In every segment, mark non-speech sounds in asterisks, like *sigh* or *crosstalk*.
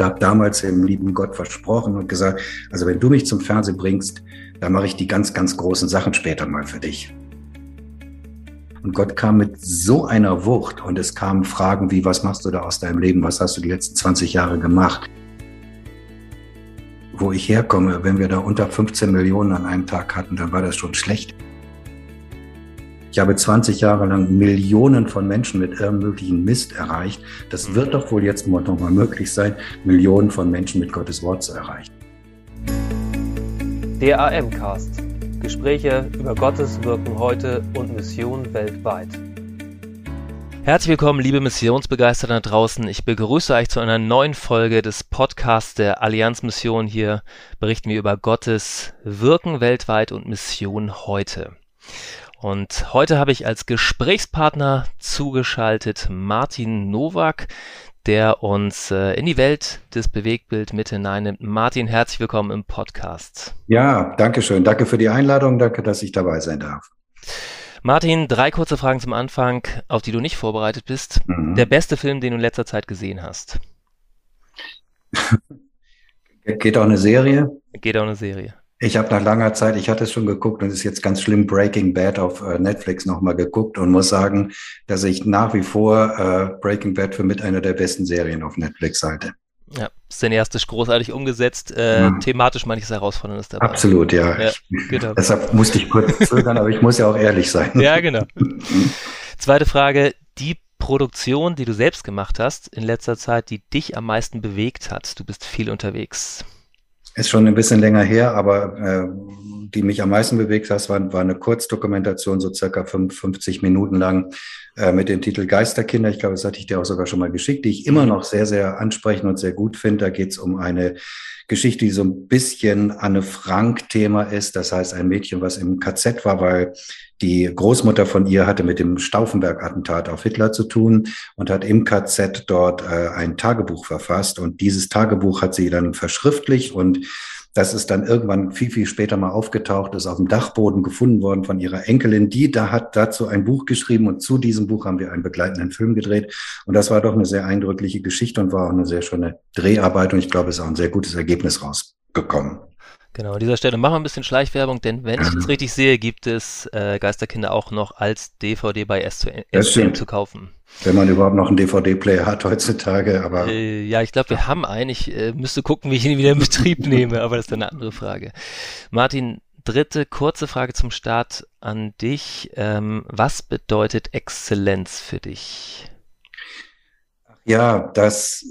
habe damals dem lieben Gott versprochen und gesagt, also wenn du mich zum Fernsehen bringst, dann mache ich die ganz, ganz großen Sachen später mal für dich. Und Gott kam mit so einer Wucht und es kamen Fragen wie, was machst du da aus deinem Leben? Was hast du die letzten 20 Jahre gemacht? Wo ich herkomme, wenn wir da unter 15 Millionen an einem Tag hatten, dann war das schon schlecht. Ich habe 20 Jahre lang Millionen von Menschen mit irgendwelchen Mist erreicht. Das wird doch wohl jetzt noch mal möglich sein, Millionen von Menschen mit Gottes Wort zu erreichen. Der AM-Cast. Gespräche über Gottes Wirken heute und Mission weltweit. Herzlich willkommen, liebe Missionsbegeisterten da draußen. Ich begrüße euch zu einer neuen Folge des Podcasts der Allianz Mission. Hier berichten wir über Gottes Wirken weltweit und Mission heute. Und heute habe ich als Gesprächspartner zugeschaltet Martin Nowak, der uns äh, in die Welt des Bewegtbild mit hineinnimmt. Martin, herzlich willkommen im Podcast. Ja, danke schön. Danke für die Einladung. Danke, dass ich dabei sein darf. Martin, drei kurze Fragen zum Anfang, auf die du nicht vorbereitet bist. Mhm. Der beste Film, den du in letzter Zeit gesehen hast? *laughs* Geht auch eine Serie? Geht auch eine Serie. Ich habe nach langer Zeit, ich hatte es schon geguckt und es ist jetzt ganz schlimm, Breaking Bad auf äh, Netflix nochmal geguckt und muss sagen, dass ich nach wie vor äh, Breaking Bad für mit einer der besten Serien auf Netflix halte. Ja, cineastisch großartig umgesetzt. Äh, mhm. Thematisch manches Herausforderndes dabei. Absolut, ja. ja genau. Deshalb musste ich kurz zögern, aber ich muss ja auch ehrlich sein. *laughs* Ja, genau. Zweite Frage. Die Produktion, die du selbst gemacht hast in letzter Zeit, die dich am meisten bewegt hat. Du bist viel unterwegs. Ist schon ein bisschen länger her, aber äh, die mich am meisten bewegt hat, war, war eine Kurzdokumentation, so circa 55 Minuten lang, äh, mit dem Titel Geisterkinder. Ich glaube, das hatte ich dir auch sogar schon mal geschickt, die ich immer noch sehr, sehr ansprechend und sehr gut finde. Da geht es um eine Geschichte, die so ein bisschen Anne Frank-Thema ist. Das heißt, ein Mädchen, was im KZ war, weil die Großmutter von ihr hatte mit dem Stauffenberg-Attentat auf Hitler zu tun und hat im KZ dort äh, ein Tagebuch verfasst. Und dieses Tagebuch hat sie dann verschriftlicht und das ist dann irgendwann viel, viel später mal aufgetaucht, ist auf dem Dachboden gefunden worden von ihrer Enkelin. Die da hat dazu ein Buch geschrieben und zu diesem Buch haben wir einen begleitenden Film gedreht. Und das war doch eine sehr eindrückliche Geschichte und war auch eine sehr schöne Dreharbeit. Und ich glaube, es ist auch ein sehr gutes Ergebnis rausgekommen. Genau, an dieser Stelle machen wir ein bisschen Schleichwerbung, denn wenn ich es *clears throat* richtig sehe, gibt es äh, Geisterkinder auch noch als DVD bei S2M zu kaufen. Wenn man überhaupt noch einen DVD-Player hat heutzutage, aber. Äh, ja, ich glaube, wir haben einen. Ich äh, müsste gucken, wie ich ihn wieder in Betrieb *laughs* nehme, aber das ist eine andere Frage. Martin, dritte kurze Frage zum Start an dich. Ähm, was bedeutet Exzellenz für dich? Ja, das,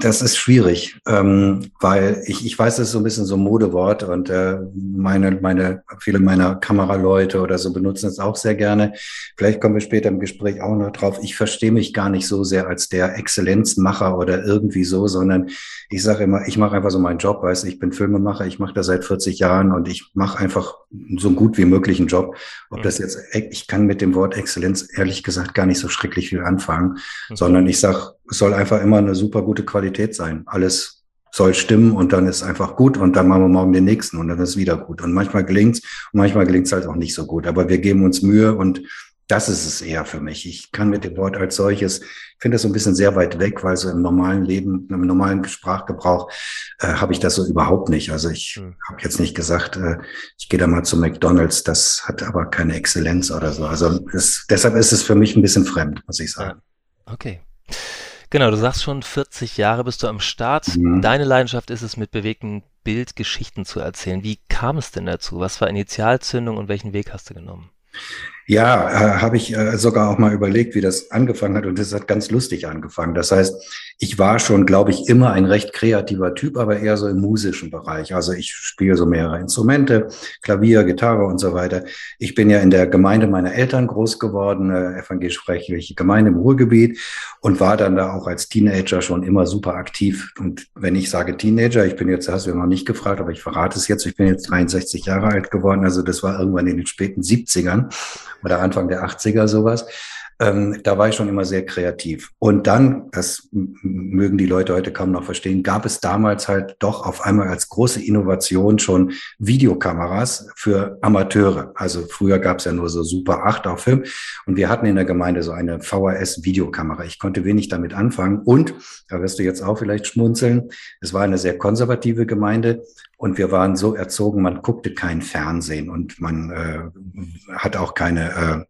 das ist schwierig, ähm, weil ich, ich weiß, das ist so ein bisschen so ein Modewort und äh, meine, meine, viele meiner Kameraleute oder so benutzen es auch sehr gerne. Vielleicht kommen wir später im Gespräch auch noch drauf. Ich verstehe mich gar nicht so sehr als der Exzellenzmacher oder irgendwie so, sondern ich sage immer, ich mache einfach so meinen Job, weißt ich bin Filmemacher, ich mache das seit 40 Jahren und ich mache einfach so gut wie möglich einen Job. Ob das jetzt, ich kann mit dem Wort Exzellenz ehrlich gesagt gar nicht so schrecklich viel anfangen, mhm. sondern ich sage, es soll einfach immer eine super gute Qualität sein. Alles soll stimmen und dann ist einfach gut und dann machen wir morgen den nächsten und dann ist wieder gut. Und manchmal gelingt's und manchmal gelingt's halt auch nicht so gut. Aber wir geben uns Mühe und das ist es eher für mich. Ich kann mit dem Wort als solches, ich finde das so ein bisschen sehr weit weg, weil so im normalen Leben, im normalen Sprachgebrauch äh, habe ich das so überhaupt nicht. Also ich hm. habe jetzt nicht gesagt, äh, ich gehe da mal zu McDonald's, das hat aber keine Exzellenz oder so. Also es, deshalb ist es für mich ein bisschen fremd, muss ich sagen. Okay. Genau, du sagst schon, 40 Jahre bist du am Start. Mhm. Deine Leidenschaft ist es, mit bewegten Bild Geschichten zu erzählen. Wie kam es denn dazu? Was war Initialzündung und welchen Weg hast du genommen? Ja, äh, habe ich äh, sogar auch mal überlegt, wie das angefangen hat. Und das hat ganz lustig angefangen. Das heißt, ich war schon, glaube ich, immer ein recht kreativer Typ, aber eher so im musischen Bereich. Also ich spiele so mehrere Instrumente, Klavier, Gitarre und so weiter. Ich bin ja in der Gemeinde meiner Eltern groß geworden, äh, evangelisch-rechtliche Gemeinde im Ruhrgebiet und war dann da auch als Teenager schon immer super aktiv. Und wenn ich sage Teenager, ich bin jetzt, hast du ja noch nicht gefragt, aber ich verrate es jetzt, ich bin jetzt 63 Jahre alt geworden. Also das war irgendwann in den späten 70ern oder Anfang der 80er sowas. Ähm, da war ich schon immer sehr kreativ. Und dann, das mögen die Leute heute kaum noch verstehen, gab es damals halt doch auf einmal als große Innovation schon Videokameras für Amateure. Also früher gab es ja nur so Super 8 auf Film. Und wir hatten in der Gemeinde so eine VHS-Videokamera. Ich konnte wenig damit anfangen. Und, da wirst du jetzt auch vielleicht schmunzeln, es war eine sehr konservative Gemeinde. Und wir waren so erzogen, man guckte kein Fernsehen und man äh, hat auch keine äh,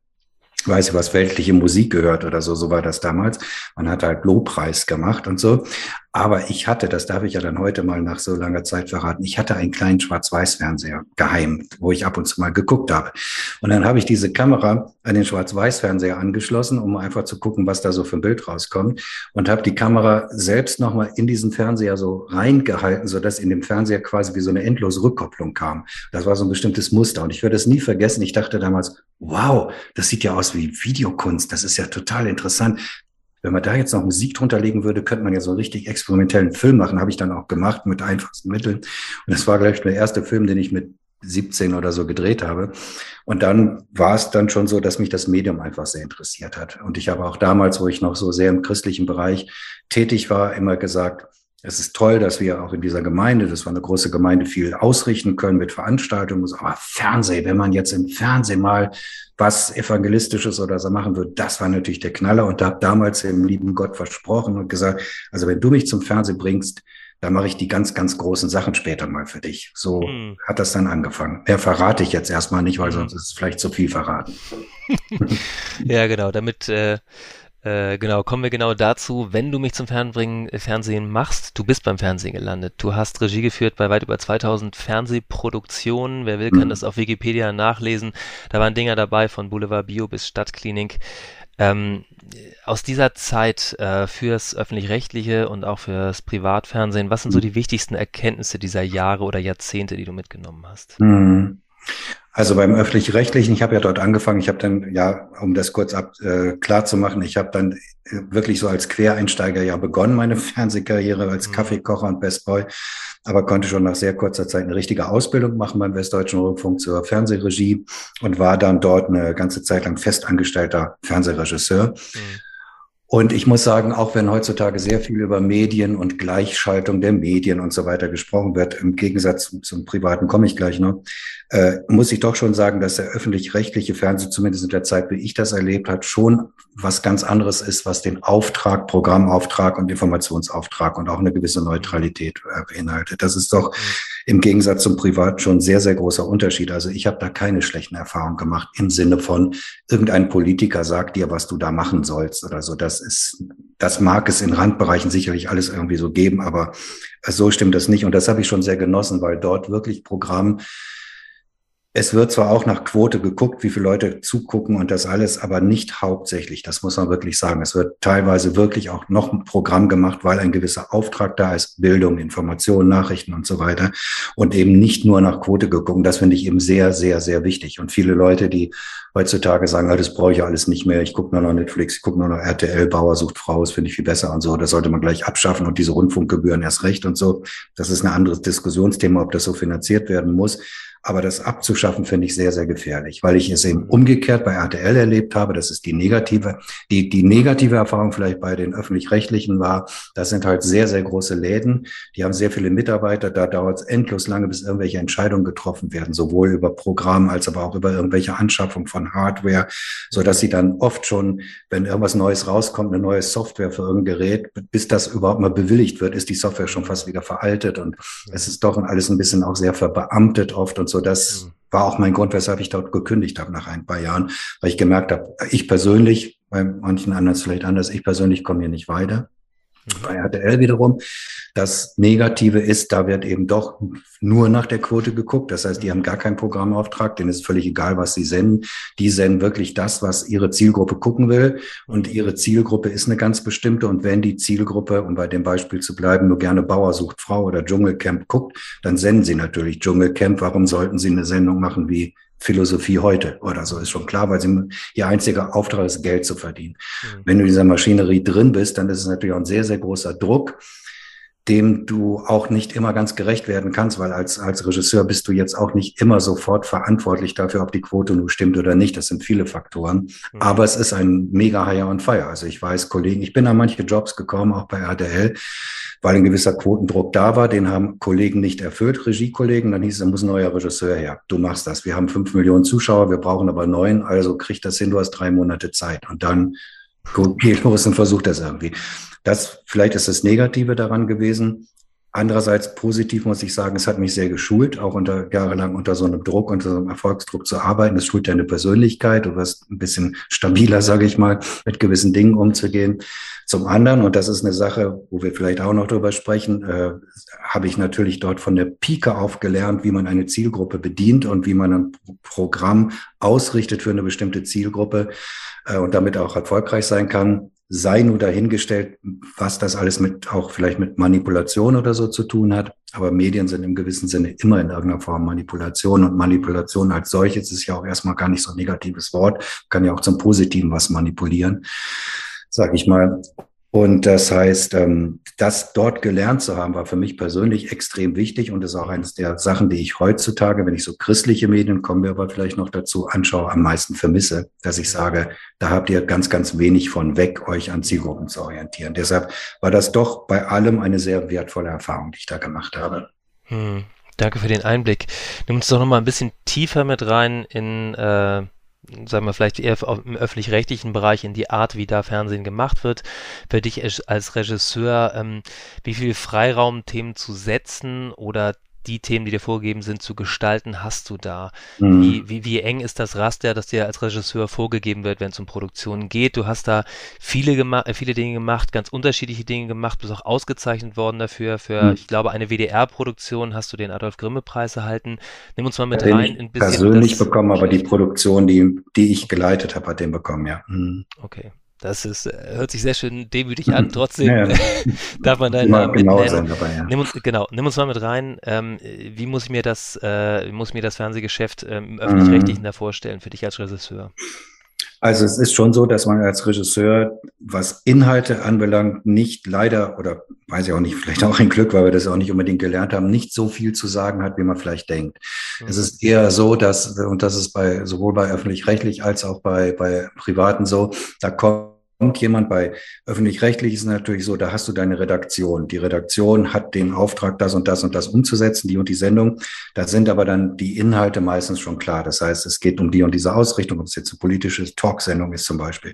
weiß ich was, weltliche Musik gehört oder so, so war das damals. Man hat halt Lobpreis gemacht und so. Aber ich hatte, das darf ich ja dann heute mal nach so langer Zeit verraten, ich hatte einen kleinen Schwarz-Weiß-Fernseher geheim, wo ich ab und zu mal geguckt habe. Und dann habe ich diese Kamera an den Schwarz-Weiß-Fernseher angeschlossen, um einfach zu gucken, was da so für ein Bild rauskommt. Und habe die Kamera selbst nochmal in diesen Fernseher so reingehalten, sodass in dem Fernseher quasi wie so eine endlose Rückkopplung kam. Das war so ein bestimmtes Muster. Und ich werde es nie vergessen. Ich dachte damals, wow, das sieht ja aus wie Videokunst. Das ist ja total interessant. Wenn man da jetzt noch Musik drunter legen würde, könnte man ja so einen richtig experimentellen Film machen. Habe ich dann auch gemacht mit einfachsten Mitteln. Und das war gleich der erste Film, den ich mit 17 oder so gedreht habe. Und dann war es dann schon so, dass mich das Medium einfach sehr interessiert hat. Und ich habe auch damals, wo ich noch so sehr im christlichen Bereich tätig war, immer gesagt, es ist toll, dass wir auch in dieser Gemeinde, das war eine große Gemeinde, viel ausrichten können mit Veranstaltungen. Aber Fernsehen, wenn man jetzt im Fernsehen mal was Evangelistisches oder so machen würde, das war natürlich der Knaller. Und da habe damals dem lieben Gott versprochen und gesagt, also wenn du mich zum Fernsehen bringst, dann mache ich die ganz, ganz großen Sachen später mal für dich. So mhm. hat das dann angefangen. Mehr verrate ich jetzt erstmal nicht, weil mhm. sonst ist es vielleicht zu viel verraten. *laughs* ja, genau, damit äh, äh, genau, kommen wir genau dazu, wenn du mich zum Fernbringen, Fernsehen machst. Du bist beim Fernsehen gelandet. Du hast Regie geführt bei weit über 2000 Fernsehproduktionen. Wer will, kann mhm. das auf Wikipedia nachlesen. Da waren Dinger dabei von Boulevard Bio bis Stadtklinik. Ähm, aus dieser Zeit äh, fürs öffentlich-rechtliche und auch fürs Privatfernsehen, was sind so mhm. die wichtigsten Erkenntnisse dieser Jahre oder Jahrzehnte, die du mitgenommen hast? Mhm. Also beim öffentlich-rechtlichen, ich habe ja dort angefangen, ich habe dann, ja, um das kurz ab, äh, klar zu machen, ich habe dann äh, wirklich so als Quereinsteiger ja begonnen, meine *laughs* Fernsehkarriere als mhm. Kaffeekocher und Bestboy, aber konnte schon nach sehr kurzer Zeit eine richtige Ausbildung machen beim Westdeutschen Rundfunk zur Fernsehregie und war dann dort eine ganze Zeit lang festangestellter Fernsehregisseur. Mhm. Und ich muss sagen, auch wenn heutzutage sehr viel über Medien und Gleichschaltung der Medien und so weiter gesprochen wird, im Gegensatz zum Privaten komme ich gleich noch, äh, muss ich doch schon sagen, dass der öffentlich-rechtliche Fernsehen, zumindest in der Zeit, wie ich das erlebt habe, schon was ganz anderes ist, was den Auftrag, Programmauftrag und Informationsauftrag und auch eine gewisse Neutralität äh, beinhaltet. Das ist doch im Gegensatz zum Privaten schon sehr, sehr großer Unterschied. Also ich habe da keine schlechten Erfahrungen gemacht im Sinne von, irgendein Politiker sagt dir, was du da machen sollst oder so. Das ist, das mag es in Randbereichen sicherlich alles irgendwie so geben, aber so stimmt das nicht. Und das habe ich schon sehr genossen, weil dort wirklich Programm es wird zwar auch nach Quote geguckt, wie viele Leute zugucken und das alles, aber nicht hauptsächlich. Das muss man wirklich sagen. Es wird teilweise wirklich auch noch ein Programm gemacht, weil ein gewisser Auftrag da ist. Bildung, Informationen, Nachrichten und so weiter. Und eben nicht nur nach Quote geguckt. Das finde ich eben sehr, sehr, sehr wichtig. Und viele Leute, die heutzutage sagen, ah, das brauche ich alles nicht mehr. Ich gucke nur noch Netflix, ich gucke nur noch RTL, Bauer sucht Frau, das finde ich viel besser und so. Das sollte man gleich abschaffen und diese Rundfunkgebühren erst recht und so. Das ist ein anderes Diskussionsthema, ob das so finanziert werden muss. Aber das abzuschaffen finde ich sehr, sehr gefährlich, weil ich es eben umgekehrt bei RTL erlebt habe. Das ist die negative, die, die negative Erfahrung vielleicht bei den öffentlich-rechtlichen war. Das sind halt sehr, sehr große Läden. Die haben sehr viele Mitarbeiter. Da dauert es endlos lange, bis irgendwelche Entscheidungen getroffen werden, sowohl über Programm als aber auch über irgendwelche Anschaffung von Hardware, so dass sie dann oft schon, wenn irgendwas Neues rauskommt, eine neue Software für irgendein Gerät, bis das überhaupt mal bewilligt wird, ist die Software schon fast wieder veraltet und es ist doch alles ein bisschen auch sehr verbeamtet oft und und so. Das mhm. war auch mein Grund, weshalb ich dort gekündigt habe nach ein paar Jahren, weil ich gemerkt habe, ich persönlich, bei manchen anderen vielleicht anders, ich persönlich komme hier nicht weiter. Bei RTL wiederum, das Negative ist, da wird eben doch nur nach der Quote geguckt. Das heißt, die haben gar keinen Programmauftrag, denen ist völlig egal, was sie senden. Die senden wirklich das, was ihre Zielgruppe gucken will. Und ihre Zielgruppe ist eine ganz bestimmte. Und wenn die Zielgruppe, um bei dem Beispiel zu bleiben, nur gerne Bauer sucht Frau oder Dschungelcamp guckt, dann senden sie natürlich Dschungelcamp. Warum sollten sie eine Sendung machen wie Philosophie heute oder so, ist schon klar, weil sie, ihr einziger Auftrag ist, Geld zu verdienen. Mhm. Wenn du in dieser Maschinerie drin bist, dann ist es natürlich auch ein sehr, sehr großer Druck, dem du auch nicht immer ganz gerecht werden kannst, weil als, als Regisseur bist du jetzt auch nicht immer sofort verantwortlich dafür, ob die Quote nun stimmt oder nicht. Das sind viele Faktoren. Mhm. Aber es ist ein mega Hire on Fire. Also ich weiß, Kollegen, ich bin an manche Jobs gekommen, auch bei RTL, weil ein gewisser Quotendruck da war. Den haben Kollegen nicht erfüllt, Regiekollegen. Dann hieß es, da muss ein neuer Regisseur her. Du machst das. Wir haben fünf Millionen Zuschauer, wir brauchen aber neun. Also krieg das hin, du hast drei Monate Zeit. Und dann geh los und versuch das irgendwie. Das, vielleicht ist das Negative daran gewesen. Andererseits positiv muss ich sagen, es hat mich sehr geschult, auch unter jahrelang unter so einem Druck, unter so einem Erfolgsdruck zu arbeiten. Es schult deine Persönlichkeit, du wirst ein bisschen stabiler, sage ich mal, mit gewissen Dingen umzugehen. Zum anderen, und das ist eine Sache, wo wir vielleicht auch noch drüber sprechen, äh, habe ich natürlich dort von der Pike auf gelernt, wie man eine Zielgruppe bedient und wie man ein Programm ausrichtet für eine bestimmte Zielgruppe äh, und damit auch erfolgreich sein kann sei nur dahingestellt, was das alles mit auch vielleicht mit Manipulation oder so zu tun hat. Aber Medien sind im gewissen Sinne immer in irgendeiner Form Manipulation und Manipulation als solches ist ja auch erstmal gar nicht so ein negatives Wort, kann ja auch zum Positiven was manipulieren, sag ich mal. Und das heißt, ähm, das dort gelernt zu haben, war für mich persönlich extrem wichtig und ist auch eines der Sachen, die ich heutzutage, wenn ich so christliche Medien, kommen wir aber vielleicht noch dazu, anschaue, am meisten vermisse, dass ich sage, da habt ihr ganz, ganz wenig von weg, euch an Zielgruppen zu orientieren. Deshalb war das doch bei allem eine sehr wertvolle Erfahrung, die ich da gemacht habe. Hm, danke für den Einblick. Nimm uns doch noch mal ein bisschen tiefer mit rein in äh sagen wir vielleicht eher im öffentlich-rechtlichen Bereich in die Art, wie da Fernsehen gemacht wird, für dich als Regisseur, ähm, wie viel Freiraum Themen zu setzen oder die Themen, die dir vorgegeben sind, zu gestalten, hast du da? Mhm. Wie, wie, wie eng ist das Raster, das dir als Regisseur vorgegeben wird, wenn es um Produktionen geht? Du hast da viele, äh, viele Dinge gemacht, ganz unterschiedliche Dinge gemacht, bist auch ausgezeichnet worden dafür. Für, mhm. ich glaube, eine WDR-Produktion hast du den Adolf-Grimme-Preis erhalten. Nimm uns mal mit den rein. Ein bisschen persönlich bekommen, aber die Produktion, die, die ich geleitet habe, hat den bekommen, ja. Mhm. Okay. Das ist, äh, hört sich sehr schön demütig an. *clears throat* Trotzdem ja. *laughs* darf man deinen Namen genau nennen. Dabei, ja. nimm uns, genau, nimm uns mal mit rein. Ähm, wie muss ich mir das, äh, muss mir das Fernsehgeschäft ähm, mhm. öffentlich-rechtlichen da vorstellen für dich als Regisseur? Also es ist schon so, dass man als Regisseur, was Inhalte anbelangt, nicht leider oder weiß ich auch nicht, *laughs* vielleicht auch ein Glück, weil wir das auch nicht unbedingt gelernt haben, nicht so viel zu sagen hat, wie man vielleicht denkt. Mhm. Es ist eher so, dass, und das ist bei sowohl bei öffentlich-rechtlich als auch bei, bei Privaten so, da kommt kommt jemand bei öffentlich-rechtlich ist natürlich so, da hast du deine Redaktion. Die Redaktion hat den Auftrag, das und das und das umzusetzen, die und die Sendung. Da sind aber dann die Inhalte meistens schon klar. Das heißt, es geht um die und diese Ausrichtung, ob es jetzt eine politische Talksendung ist zum Beispiel.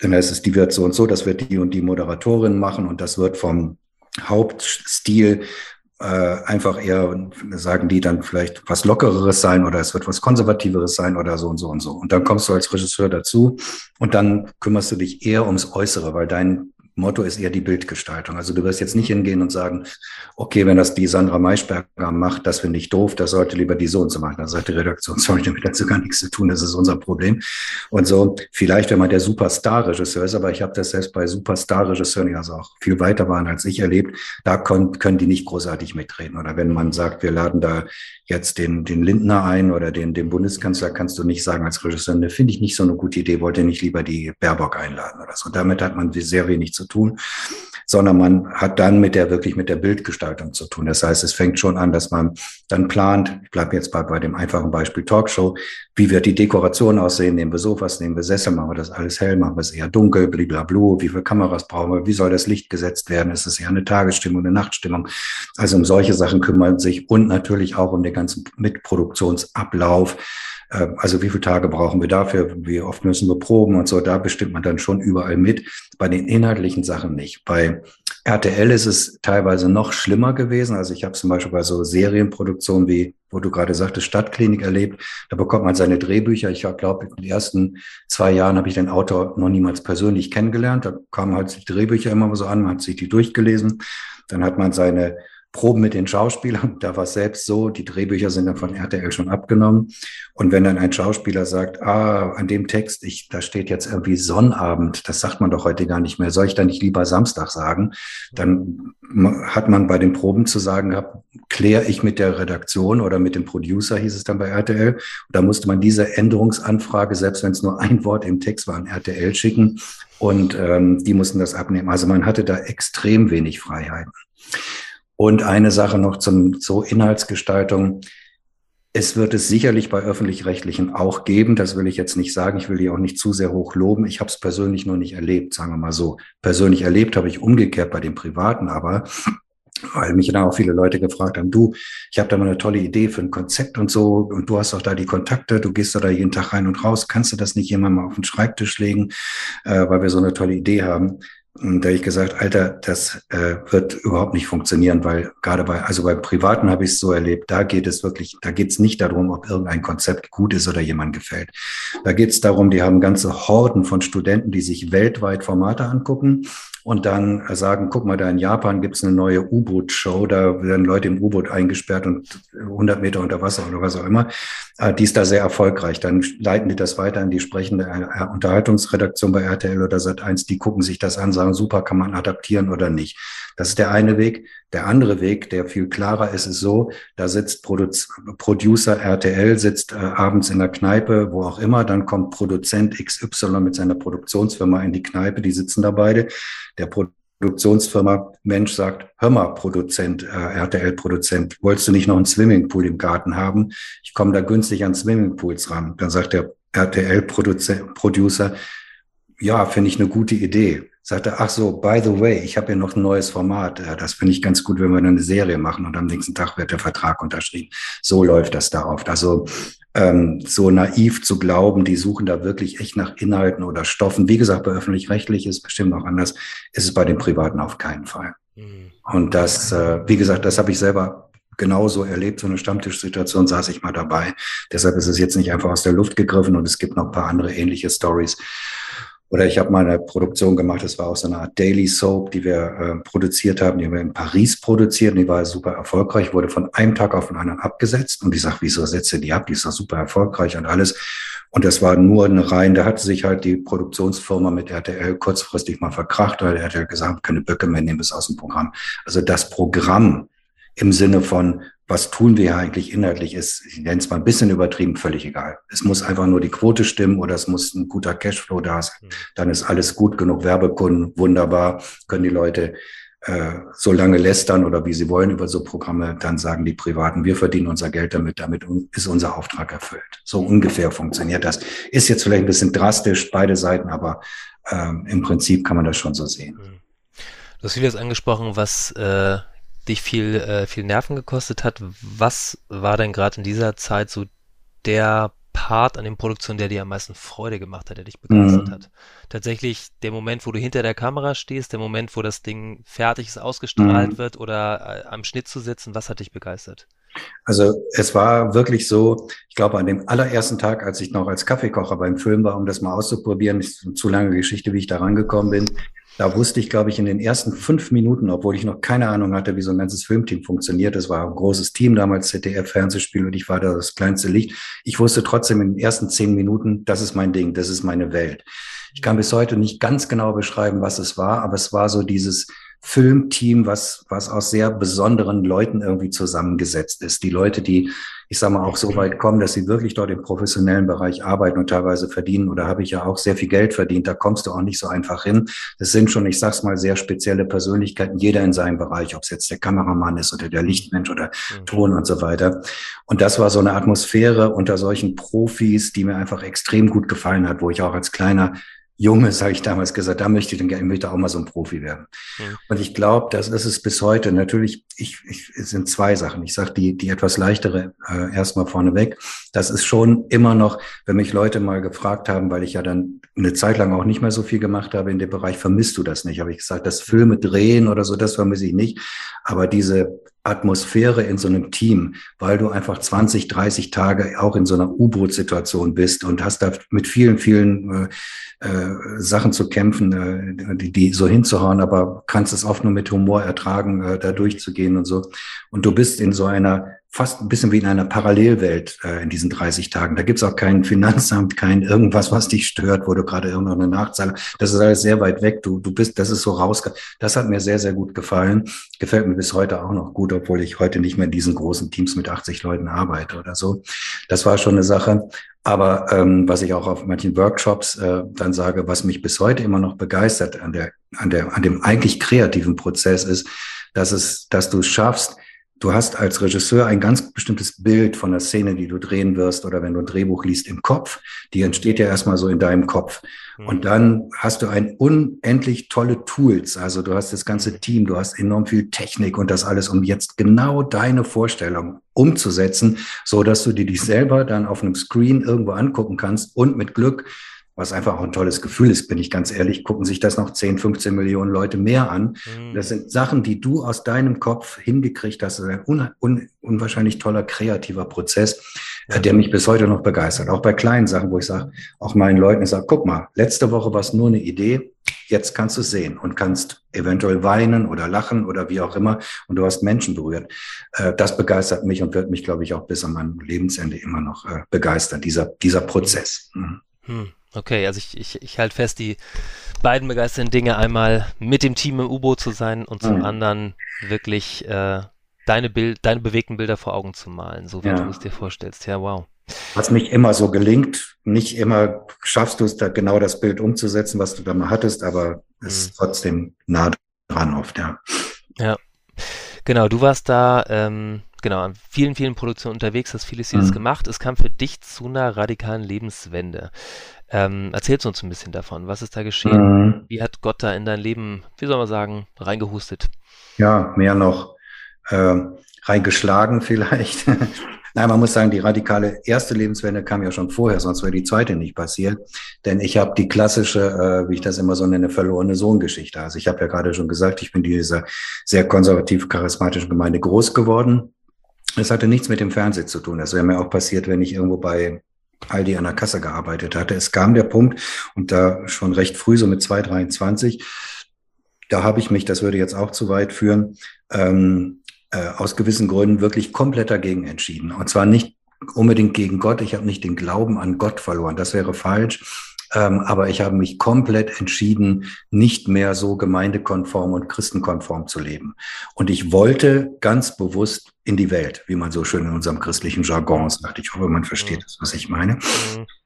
Dann heißt es, die wird so und so, das wird die und die Moderatorin machen und das wird vom Hauptstil äh, einfach eher, sagen die dann vielleicht was Lockereres sein oder es wird was Konservativeres sein oder so und so und so. Und dann kommst du als Regisseur dazu und dann kümmerst du dich eher ums Äußere, weil dein Motto ist eher die Bildgestaltung. Also du wirst jetzt nicht hingehen und sagen, okay, wenn das die Sandra Maischberger macht, das finde ich doof, das sollte lieber die so und so machen. Da sagt die Redaktion, *laughs* sorry, damit dazu gar nichts zu tun, das ist unser Problem. Und so, vielleicht, wenn man der Superstar-Regisseur ist, aber ich habe das selbst bei Superstar-Regisseuren, die also auch viel weiter waren als ich erlebt, da können, können die nicht großartig mitreden. Oder wenn man sagt, wir laden da jetzt den, den Lindner ein oder den, den Bundeskanzler, kannst du nicht sagen als Regisseur, ne, finde ich nicht so eine gute Idee, wollte nicht lieber die Baerbock einladen oder so. Damit hat man sehr wenig zu zu tun, sondern man hat dann mit der wirklich mit der Bildgestaltung zu tun. Das heißt, es fängt schon an, dass man dann plant, ich bleibe jetzt bei, bei dem einfachen Beispiel Talkshow, wie wird die Dekoration aussehen? Nehmen wir Sofas, nehmen wir Sessel, machen wir das alles hell, machen wir es eher dunkel, blablabla, wie viele Kameras brauchen wir, wie soll das Licht gesetzt werden? Ist es eher eine Tagesstimmung, eine Nachtstimmung? Also um solche Sachen kümmern sich und natürlich auch um den ganzen Mitproduktionsablauf also wie viele Tage brauchen wir dafür? Wie oft müssen wir proben und so? Da bestimmt man dann schon überall mit. Bei den inhaltlichen Sachen nicht. Bei RTL ist es teilweise noch schlimmer gewesen. Also ich habe zum Beispiel bei so Serienproduktionen wie, wo du gerade sagtest, Stadtklinik erlebt. Da bekommt man seine Drehbücher. Ich glaube, in den ersten zwei Jahren habe ich den Autor noch niemals persönlich kennengelernt. Da kamen halt die Drehbücher immer so an, man hat sich die durchgelesen. Dann hat man seine Proben mit den Schauspielern. Da war es selbst so, die Drehbücher sind dann von RTL schon abgenommen. Und wenn dann ein Schauspieler sagt, ah, an dem Text, ich, da steht jetzt irgendwie Sonnabend, das sagt man doch heute gar nicht mehr, soll ich da nicht lieber Samstag sagen? Dann hat man bei den Proben zu sagen gehabt, kläre ich mit der Redaktion oder mit dem Producer, hieß es dann bei RTL. Und da musste man diese Änderungsanfrage, selbst wenn es nur ein Wort im Text war, an RTL schicken. Und ähm, die mussten das abnehmen. Also man hatte da extrem wenig Freiheiten. Und eine Sache noch zum, zur Inhaltsgestaltung. Es wird es sicherlich bei öffentlich-rechtlichen auch geben. Das will ich jetzt nicht sagen. Ich will die auch nicht zu sehr hoch loben. Ich habe es persönlich noch nicht erlebt, sagen wir mal so. Persönlich erlebt habe ich umgekehrt bei den Privaten, aber weil mich dann auch viele Leute gefragt haben, du, ich habe da mal eine tolle Idee für ein Konzept und so und du hast doch da die Kontakte, du gehst da jeden Tag rein und raus, kannst du das nicht jemand mal auf den Schreibtisch legen, äh, weil wir so eine tolle Idee haben. Und da ich gesagt, Alter, das äh, wird überhaupt nicht funktionieren, weil gerade bei, also beim Privaten habe ich es so erlebt, da geht es wirklich, da geht es nicht darum, ob irgendein Konzept gut ist oder jemand gefällt. Da geht es darum, die haben ganze Horden von Studenten, die sich weltweit Formate angucken und dann sagen, guck mal, da in Japan gibt's eine neue U-Boot-Show, da werden Leute im U-Boot eingesperrt und 100 Meter unter Wasser oder was auch immer. Äh, die ist da sehr erfolgreich. Dann leiten die das weiter an die sprechende äh, Unterhaltungsredaktion bei RTL oder Sat1, die gucken sich das an, sagen, super, kann man adaptieren oder nicht. Das ist der eine Weg. Der andere Weg, der viel klarer ist, ist so, da sitzt Produ Producer RTL, sitzt äh, abends in der Kneipe, wo auch immer, dann kommt Produzent XY mit seiner Produktionsfirma in die Kneipe, die sitzen da beide. Der Produktionsfirma Mensch sagt, hör mal, Produzent, äh, RTL-Produzent, wolltest du nicht noch einen Swimmingpool im Garten haben? Ich komme da günstig an Swimmingpools ran. Dann sagt der RTL-Producer, ja, finde ich eine gute Idee sagte, ach so, by the way, ich habe ja noch ein neues Format. Das finde ich ganz gut, wenn wir eine Serie machen und am nächsten Tag wird der Vertrag unterschrieben. So läuft das da oft. Also ähm, so naiv zu glauben, die suchen da wirklich echt nach Inhalten oder Stoffen. Wie gesagt, bei öffentlich-rechtlich ist es bestimmt auch anders, ist es bei den Privaten auf keinen Fall. Mhm. Und das, äh, wie gesagt, das habe ich selber genauso erlebt. So eine Stammtischsituation saß ich mal dabei. Deshalb ist es jetzt nicht einfach aus der Luft gegriffen und es gibt noch ein paar andere ähnliche Stories. Oder ich habe mal eine Produktion gemacht, das war auch so eine Art Daily Soap, die wir äh, produziert haben, die haben wir in Paris produziert. Die war super erfolgreich, wurde von einem Tag auf den anderen abgesetzt. Und ich sage, wieso setze die ab? Die ist doch super erfolgreich und alles. Und das war nur eine rein, da hatte sich halt die Produktionsfirma mit RTL kurzfristig mal verkracht, weil er hat ja gesagt, keine Böcke mehr, nehmen es aus dem Programm. Also das Programm im Sinne von, was tun wir eigentlich inhaltlich, ist, ich nenne es mal ein bisschen übertrieben, völlig egal. Es muss einfach nur die Quote stimmen oder es muss ein guter Cashflow da sein. Mhm. Dann ist alles gut, genug Werbekunden, wunderbar, können die Leute äh, so lange lästern oder wie sie wollen über so Programme, dann sagen die Privaten, wir verdienen unser Geld damit, damit ist unser Auftrag erfüllt. So ungefähr funktioniert das. Ist jetzt vielleicht ein bisschen drastisch, beide Seiten, aber ähm, im Prinzip kann man das schon so sehen. Mhm. Du hast vieles angesprochen, was äh, dich viel, äh, viel Nerven gekostet hat. Was war denn gerade in dieser Zeit so der Part an den Produktionen, der dir am meisten Freude gemacht hat, der dich begeistert mhm. hat? Tatsächlich der Moment, wo du hinter der Kamera stehst, der Moment, wo das Ding fertig ist, ausgestrahlt mhm. wird oder äh, am Schnitt zu sitzen, was hat dich begeistert? Also es war wirklich so, ich glaube an dem allerersten Tag, als ich noch als Kaffeekocher beim Film war, um das mal auszuprobieren, ist eine zu lange Geschichte, wie ich da rangekommen bin, da wusste ich, glaube ich, in den ersten fünf Minuten, obwohl ich noch keine Ahnung hatte, wie so ein ganzes Filmteam funktioniert. Das war ein großes Team damals, ZDF-Fernsehspiel und ich war da das kleinste Licht. Ich wusste trotzdem in den ersten zehn Minuten, das ist mein Ding, das ist meine Welt. Ich kann bis heute nicht ganz genau beschreiben, was es war, aber es war so dieses, Filmteam, was, was aus sehr besonderen Leuten irgendwie zusammengesetzt ist. Die Leute, die, ich sage mal, auch so weit kommen, dass sie wirklich dort im professionellen Bereich arbeiten und teilweise verdienen. Oder habe ich ja auch sehr viel Geld verdient. Da kommst du auch nicht so einfach hin. Das sind schon, ich sag's mal, sehr spezielle Persönlichkeiten, jeder in seinem Bereich, ob es jetzt der Kameramann ist oder der Lichtmensch oder mhm. Ton und so weiter. Und das war so eine Atmosphäre unter solchen Profis, die mir einfach extrem gut gefallen hat, wo ich auch als kleiner Junge, sage ich damals gesagt, da möchte ich dann gerne möchte auch mal so ein Profi werden. Mhm. Und ich glaube, das ist es bis heute. Natürlich, ich, ich es sind zwei Sachen. Ich sage die, die etwas leichtere äh, erstmal vorneweg. Das ist schon immer noch, wenn mich Leute mal gefragt haben, weil ich ja dann eine Zeit lang auch nicht mehr so viel gemacht habe in dem Bereich, vermisst du das nicht? Habe ich gesagt, das Filme drehen oder so, das vermisse ich nicht. Aber diese Atmosphäre in so einem Team, weil du einfach 20, 30 Tage auch in so einer U-Boot-Situation bist und hast da mit vielen, vielen äh, äh, Sachen zu kämpfen, äh, die, die so hinzuhauen, aber kannst es oft nur mit Humor ertragen, äh, da durchzugehen und so. Und du bist in so einer fast ein bisschen wie in einer Parallelwelt äh, in diesen 30 Tagen. Da gibt's auch kein Finanzamt, kein irgendwas, was dich stört, wo du gerade irgendeine Nachzahlung. Das ist alles sehr weit weg. Du, du bist, das ist so raus. Das hat mir sehr, sehr gut gefallen. Gefällt mir bis heute auch noch gut, obwohl ich heute nicht mehr in diesen großen Teams mit 80 Leuten arbeite oder so. Das war schon eine Sache. Aber ähm, was ich auch auf manchen Workshops äh, dann sage, was mich bis heute immer noch begeistert an der, an der, an dem eigentlich kreativen Prozess ist, dass es, dass du es schaffst, du hast als Regisseur ein ganz bestimmtes Bild von der Szene, die du drehen wirst oder wenn du ein Drehbuch liest im Kopf. Die entsteht ja erstmal so in deinem Kopf. Mhm. Und dann hast du ein unendlich tolle Tools. Also du hast das ganze Team, du hast enorm viel Technik und das alles, um jetzt genau deine Vorstellung umzusetzen, so dass du dir dich selber dann auf einem Screen irgendwo angucken kannst und mit Glück was einfach auch ein tolles Gefühl ist, bin ich ganz ehrlich, gucken sich das noch 10, 15 Millionen Leute mehr an. Mhm. Das sind Sachen, die du aus deinem Kopf hingekriegt hast. Das ist ein un un unwahrscheinlich toller kreativer Prozess, ja. der mich bis heute noch begeistert. Auch bei kleinen Sachen, wo ich sage, auch meinen Leuten, ich sage, guck mal, letzte Woche war es nur eine Idee, jetzt kannst du es sehen und kannst eventuell weinen oder lachen oder wie auch immer und du hast Menschen berührt. Äh, das begeistert mich und wird mich, glaube ich, auch bis an meinem Lebensende immer noch äh, begeistern, dieser, dieser Prozess. Mhm. Hm. Okay, also ich, ich, ich halte fest, die beiden begeisternden Dinge, einmal mit dem Team im U-Boot zu sein und zum mhm. anderen wirklich äh, deine, Bild, deine bewegten Bilder vor Augen zu malen, so wie ja. du es dir vorstellst. Ja, wow. Was nicht immer so gelingt, nicht immer schaffst du es da genau das Bild umzusetzen, was du da mal hattest, aber es ist mhm. trotzdem nah dran oft, ja. Ja, genau, du warst da ähm, genau, an vielen, vielen Produktionen unterwegs, hast vieles, vieles mhm. gemacht. Es kam für dich zu einer radikalen Lebenswende. Ähm, erzählst uns ein bisschen davon. Was ist da geschehen? Mhm. Wie hat Gott da in dein Leben, wie soll man sagen, reingehustet? Ja, mehr noch äh, reingeschlagen vielleicht. *laughs* Nein, man muss sagen, die radikale erste Lebenswende kam ja schon vorher, sonst wäre die zweite nicht passiert. Denn ich habe die klassische, äh, wie ich das immer so nenne, verlorene Sohngeschichte. Also ich habe ja gerade schon gesagt, ich bin dieser sehr konservativ charismatischen Gemeinde groß geworden. Es hatte nichts mit dem Fernsehen zu tun. Das wäre mir auch passiert, wenn ich irgendwo bei Aldi an der Kasse gearbeitet hatte. Es kam der Punkt, und da schon recht früh, so mit 2,23, da habe ich mich, das würde jetzt auch zu weit führen, ähm, äh, aus gewissen Gründen wirklich komplett dagegen entschieden. Und zwar nicht unbedingt gegen Gott. Ich habe nicht den Glauben an Gott verloren. Das wäre falsch. Ähm, aber ich habe mich komplett entschieden, nicht mehr so gemeindekonform und christenkonform zu leben. Und ich wollte ganz bewusst in die Welt, wie man so schön in unserem christlichen Jargon sagt. Ich hoffe, man versteht mhm. das, was ich meine.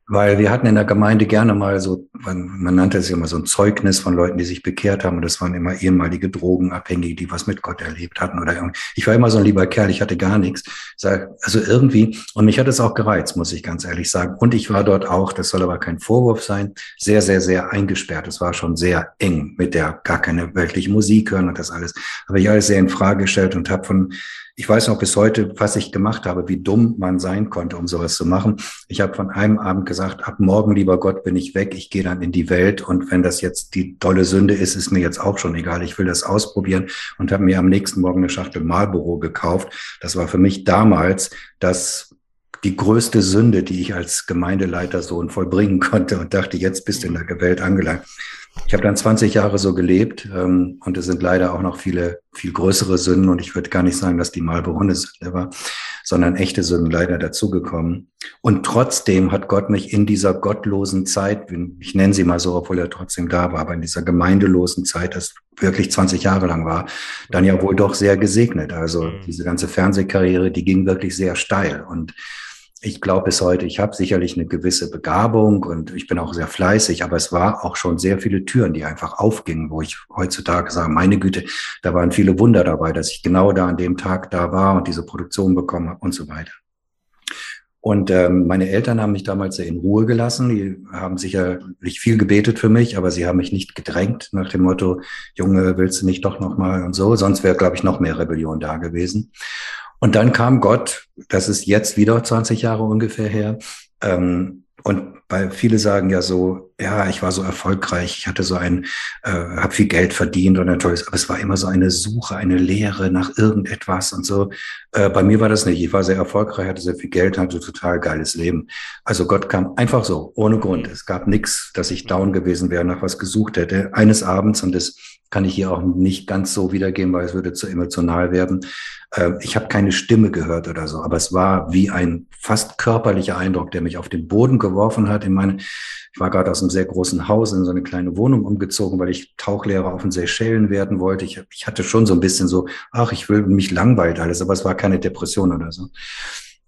Weil wir hatten in der Gemeinde gerne mal so, man, man nannte es immer so ein Zeugnis von Leuten, die sich bekehrt haben. Und das waren immer ehemalige Drogenabhängige, die was mit Gott erlebt hatten oder irgendwie. Ich war immer so ein lieber Kerl, ich hatte gar nichts. Also irgendwie, und mich hat es auch gereizt, muss ich ganz ehrlich sagen. Und ich war dort auch, das soll aber kein Vorwurf sein, sehr, sehr, sehr eingesperrt. Es war schon sehr eng mit der gar keine weltliche Musik hören und das alles. Aber ich alles sehr in Frage gestellt und habe von ich weiß noch bis heute, was ich gemacht habe, wie dumm man sein konnte, um sowas zu machen. Ich habe von einem Abend gesagt, ab morgen, lieber Gott, bin ich weg, ich gehe dann in die Welt und wenn das jetzt die tolle Sünde ist, ist mir jetzt auch schon egal. Ich will das ausprobieren und habe mir am nächsten Morgen eine Schachtel Marlboro gekauft. Das war für mich damals das die größte Sünde, die ich als Gemeindeleitersohn vollbringen *laughs* konnte und dachte, jetzt bist du in der Welt angelangt. Ich habe dann 20 Jahre so gelebt ähm, und es sind leider auch noch viele, viel größere Sünden und ich würde gar nicht sagen, dass die Marlboro eine Sünde war, sondern echte Sünden leider dazugekommen. Und trotzdem hat Gott mich in dieser gottlosen Zeit, ich nenne sie mal so, obwohl er trotzdem da war, aber in dieser gemeindelosen Zeit, das wirklich 20 Jahre lang war, dann ja wohl doch sehr gesegnet. Also mhm. diese ganze Fernsehkarriere, die ging wirklich sehr steil und ich glaube bis heute, ich habe sicherlich eine gewisse Begabung und ich bin auch sehr fleißig, aber es war auch schon sehr viele Türen, die einfach aufgingen, wo ich heutzutage sage, meine Güte, da waren viele Wunder dabei, dass ich genau da an dem Tag da war und diese Produktion bekommen habe und so weiter. Und ähm, meine Eltern haben mich damals sehr in Ruhe gelassen. Die haben sicherlich viel gebetet für mich, aber sie haben mich nicht gedrängt nach dem Motto, Junge, willst du nicht doch noch mal und so. Sonst wäre, glaube ich, noch mehr Rebellion da gewesen. Und dann kam Gott, das ist jetzt wieder 20 Jahre ungefähr her. Ähm, und weil viele sagen ja so, ja, ich war so erfolgreich, ich hatte so ein, äh, habe viel Geld verdient und ein tolles, aber es war immer so eine Suche, eine Lehre nach irgendetwas und so. Äh, bei mir war das nicht. Ich war sehr erfolgreich, hatte sehr viel Geld, hatte total geiles Leben. Also Gott kam einfach so, ohne Grund. Es gab nichts, dass ich down gewesen wäre, nach was gesucht hätte. Eines Abends, und das kann ich hier auch nicht ganz so wiedergeben, weil es würde zu emotional werden. Äh, ich habe keine Stimme gehört oder so, aber es war wie ein fast körperlicher Eindruck, der mich auf den Boden geworfen hat. In meine, ich war gerade aus einem sehr großen Haus in so eine kleine Wohnung umgezogen, weil ich Tauchlehrer auf den Seychellen werden wollte. Ich, ich hatte schon so ein bisschen so, ach, ich will mich langweilt alles, aber es war keine Depression oder so.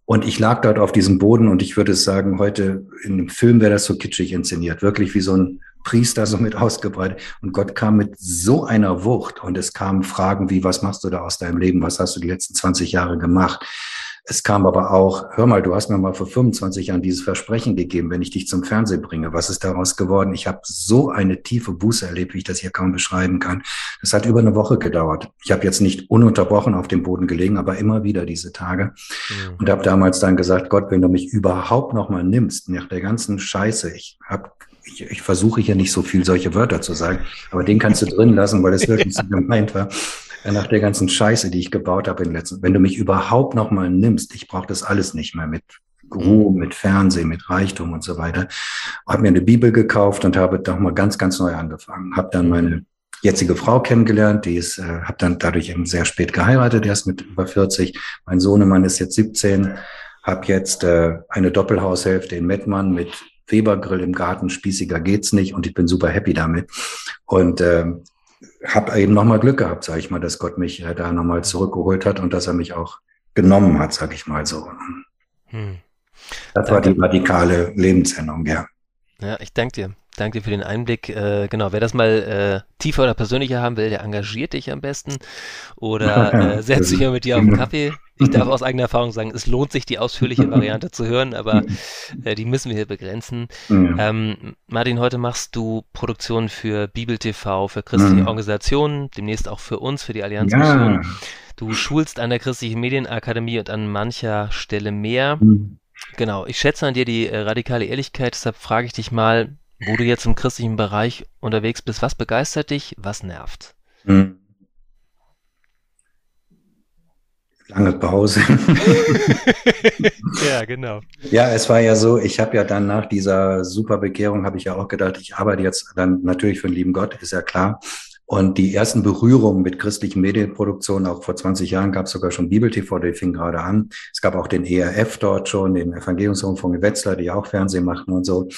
Und ich lag dort auf diesem Boden und ich würde sagen, heute in einem Film wäre das so kitschig inszeniert, wirklich wie so ein Priester so mit ausgebreitet. Und Gott kam mit so einer Wucht und es kamen Fragen wie, was machst du da aus deinem Leben? Was hast du die letzten 20 Jahre gemacht? Es kam aber auch, hör mal, du hast mir mal vor 25 Jahren dieses Versprechen gegeben, wenn ich dich zum Fernsehen bringe. Was ist daraus geworden? Ich habe so eine tiefe Buße erlebt, wie ich das hier kaum beschreiben kann. Das hat über eine Woche gedauert. Ich habe jetzt nicht ununterbrochen auf dem Boden gelegen, aber immer wieder diese Tage. Mhm. Und habe damals dann gesagt, Gott, wenn du mich überhaupt noch mal nimmst, nach der ganzen Scheiße, ich habe ich, ich versuche hier nicht so viel solche Wörter zu sagen, aber den kannst du drin lassen, weil es wirklich so *laughs* gemeint war nach der ganzen Scheiße, die ich gebaut habe in letzten, wenn du mich überhaupt noch mal nimmst, ich brauche das alles nicht mehr mit Ruhe, mit Fernsehen, mit Reichtum und so weiter. Habe mir eine Bibel gekauft und habe doch mal ganz, ganz neu angefangen. Habe dann meine jetzige Frau kennengelernt, die ist, äh, habe dann dadurch eben sehr spät geheiratet, erst mit über 40. Mein Sohnemann ist jetzt 17, habe jetzt äh, eine Doppelhaushälfte in Mettmann mit Webergrill im Garten, spießiger geht's nicht und ich bin super happy damit. Und äh, habe eben nochmal Glück gehabt, sage ich mal, dass Gott mich äh, da nochmal zurückgeholt hat und dass er mich auch genommen hat, sage ich mal so. Hm. Das war die radikale Lebensänderung, ja. Ja, ich danke dir. Danke dir für den Einblick. Äh, genau, wer das mal äh, tiefer oder persönlicher haben will, der engagiert dich am besten oder äh, setzt sich ja mit dir auf einen Kaffee. *laughs* Ich darf aus eigener Erfahrung sagen, es lohnt sich, die ausführliche Variante zu hören, aber äh, die müssen wir hier begrenzen. Ja. Ähm, Martin, heute machst du Produktionen für Bibel TV, für christliche mhm. Organisationen, demnächst auch für uns, für die Allianz ja. Du schulst an der Christlichen Medienakademie und an mancher Stelle mehr. Mhm. Genau, ich schätze an dir die äh, radikale Ehrlichkeit, deshalb frage ich dich mal, wo du jetzt im christlichen Bereich unterwegs bist, was begeistert dich, was nervt? Mhm. Lange Pause. *laughs* ja, genau. Ja, es war ja so, ich habe ja dann nach dieser super Bekehrung, habe ich ja auch gedacht, ich arbeite jetzt dann natürlich für den lieben Gott, ist ja klar. Und die ersten Berührungen mit christlichen Medienproduktionen, auch vor 20 Jahren gab es sogar schon Bibel-TV, die fing gerade an. Es gab auch den ERF dort schon, den Evangeliumsrundfunk Wetzlar, die auch Fernsehen machten und so.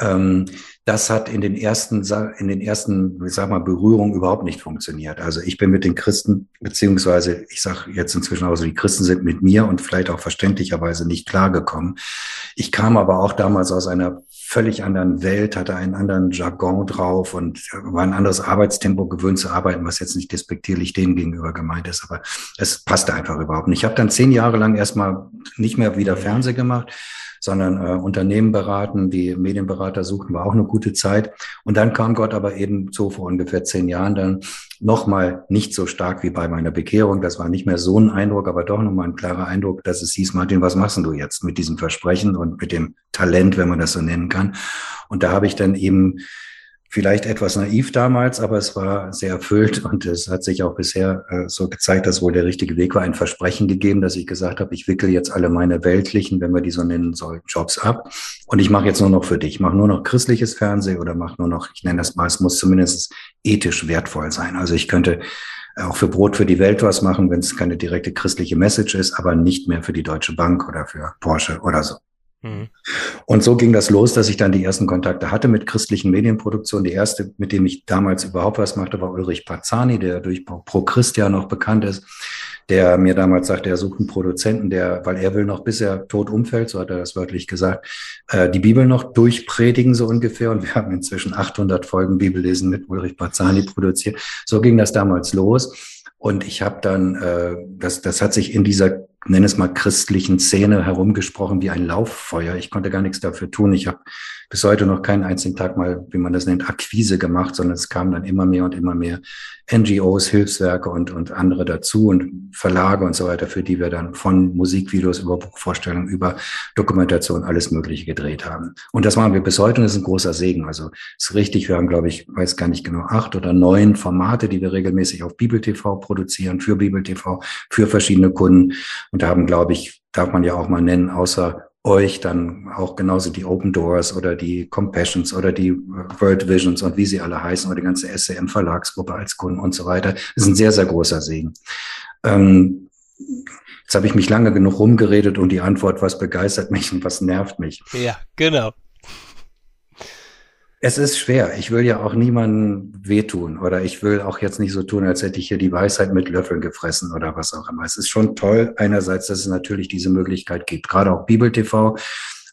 Ähm, das hat in den ersten, in den ersten, ich sag mal, Berührungen überhaupt nicht funktioniert. Also ich bin mit den Christen, beziehungsweise ich sage jetzt inzwischen auch so, die Christen sind mit mir und vielleicht auch verständlicherweise nicht klargekommen. Ich kam aber auch damals aus einer völlig anderen Welt, hatte einen anderen Jargon drauf und war ein anderes Arbeitstempo gewöhnt zu arbeiten, was jetzt nicht despektierlich denen gegenüber gemeint ist, aber es passte einfach überhaupt nicht. Ich habe dann zehn Jahre lang erstmal nicht mehr wieder Fernseh gemacht, sondern äh, Unternehmen beraten, die Medienberater suchten, war auch eine gute Zeit. Und dann kam Gott aber eben so vor ungefähr zehn Jahren dann nochmal nicht so stark wie bei meiner Bekehrung. Das war nicht mehr so ein Eindruck, aber doch nochmal ein klarer Eindruck, dass es hieß, Martin, was machst du jetzt mit diesem Versprechen und mit dem Talent, wenn man das so nennen kann? Und da habe ich dann eben vielleicht etwas naiv damals, aber es war sehr erfüllt und es hat sich auch bisher äh, so gezeigt, dass wohl der richtige Weg war. Ein Versprechen gegeben, dass ich gesagt habe, ich wickel jetzt alle meine weltlichen, wenn wir die so nennen sollen, Jobs ab und ich mache jetzt nur noch für dich. Ich mache nur noch christliches Fernsehen oder mache nur noch, ich nenne das mal, es muss zumindest ethisch wertvoll sein. Also ich könnte auch für Brot für die Welt was machen, wenn es keine direkte christliche Message ist, aber nicht mehr für die Deutsche Bank oder für Porsche oder so. Mhm. Und so ging das los, dass ich dann die ersten Kontakte hatte mit christlichen Medienproduktionen. Die erste, mit dem ich damals überhaupt was machte, war Ulrich Pazzani, der durch Pro Christia noch bekannt ist, der mir damals sagte, er sucht einen Produzenten, der, weil er will noch, bis er tot umfällt, so hat er das wörtlich gesagt, äh, die Bibel noch durchpredigen, so ungefähr. Und wir haben inzwischen 800 Folgen Bibellesen mit Ulrich Pazzani produziert. So ging das damals los. Und ich habe dann, äh, das, das hat sich in dieser, nenne es mal, christlichen Szene herumgesprochen wie ein Lauffeuer. Ich konnte gar nichts dafür tun. Ich habe bis heute noch keinen einzigen Tag mal, wie man das nennt, Akquise gemacht, sondern es kamen dann immer mehr und immer mehr NGOs, Hilfswerke und, und andere dazu und Verlage und so weiter, für die wir dann von Musikvideos über Buchvorstellungen, über Dokumentation alles Mögliche gedreht haben. Und das machen wir bis heute und das ist ein großer Segen. Also ist richtig, wir haben, glaube ich, weiß gar nicht genau, acht oder neun Formate, die wir regelmäßig auf Bibel TV produzieren, für Bibel TV, für verschiedene Kunden und da haben, glaube ich, darf man ja auch mal nennen, außer euch dann auch genauso die Open Doors oder die Compassions oder die World Visions und wie sie alle heißen oder die ganze SCM Verlagsgruppe als Kunden und so weiter. Das ist ein sehr, sehr großer Segen. Ähm, jetzt habe ich mich lange genug rumgeredet und die Antwort, was begeistert mich und was nervt mich. Ja, genau. Es ist schwer. Ich will ja auch niemandem wehtun oder ich will auch jetzt nicht so tun, als hätte ich hier die Weisheit mit Löffeln gefressen oder was auch immer. Es ist schon toll einerseits, dass es natürlich diese Möglichkeit gibt. Gerade auch Bibel TV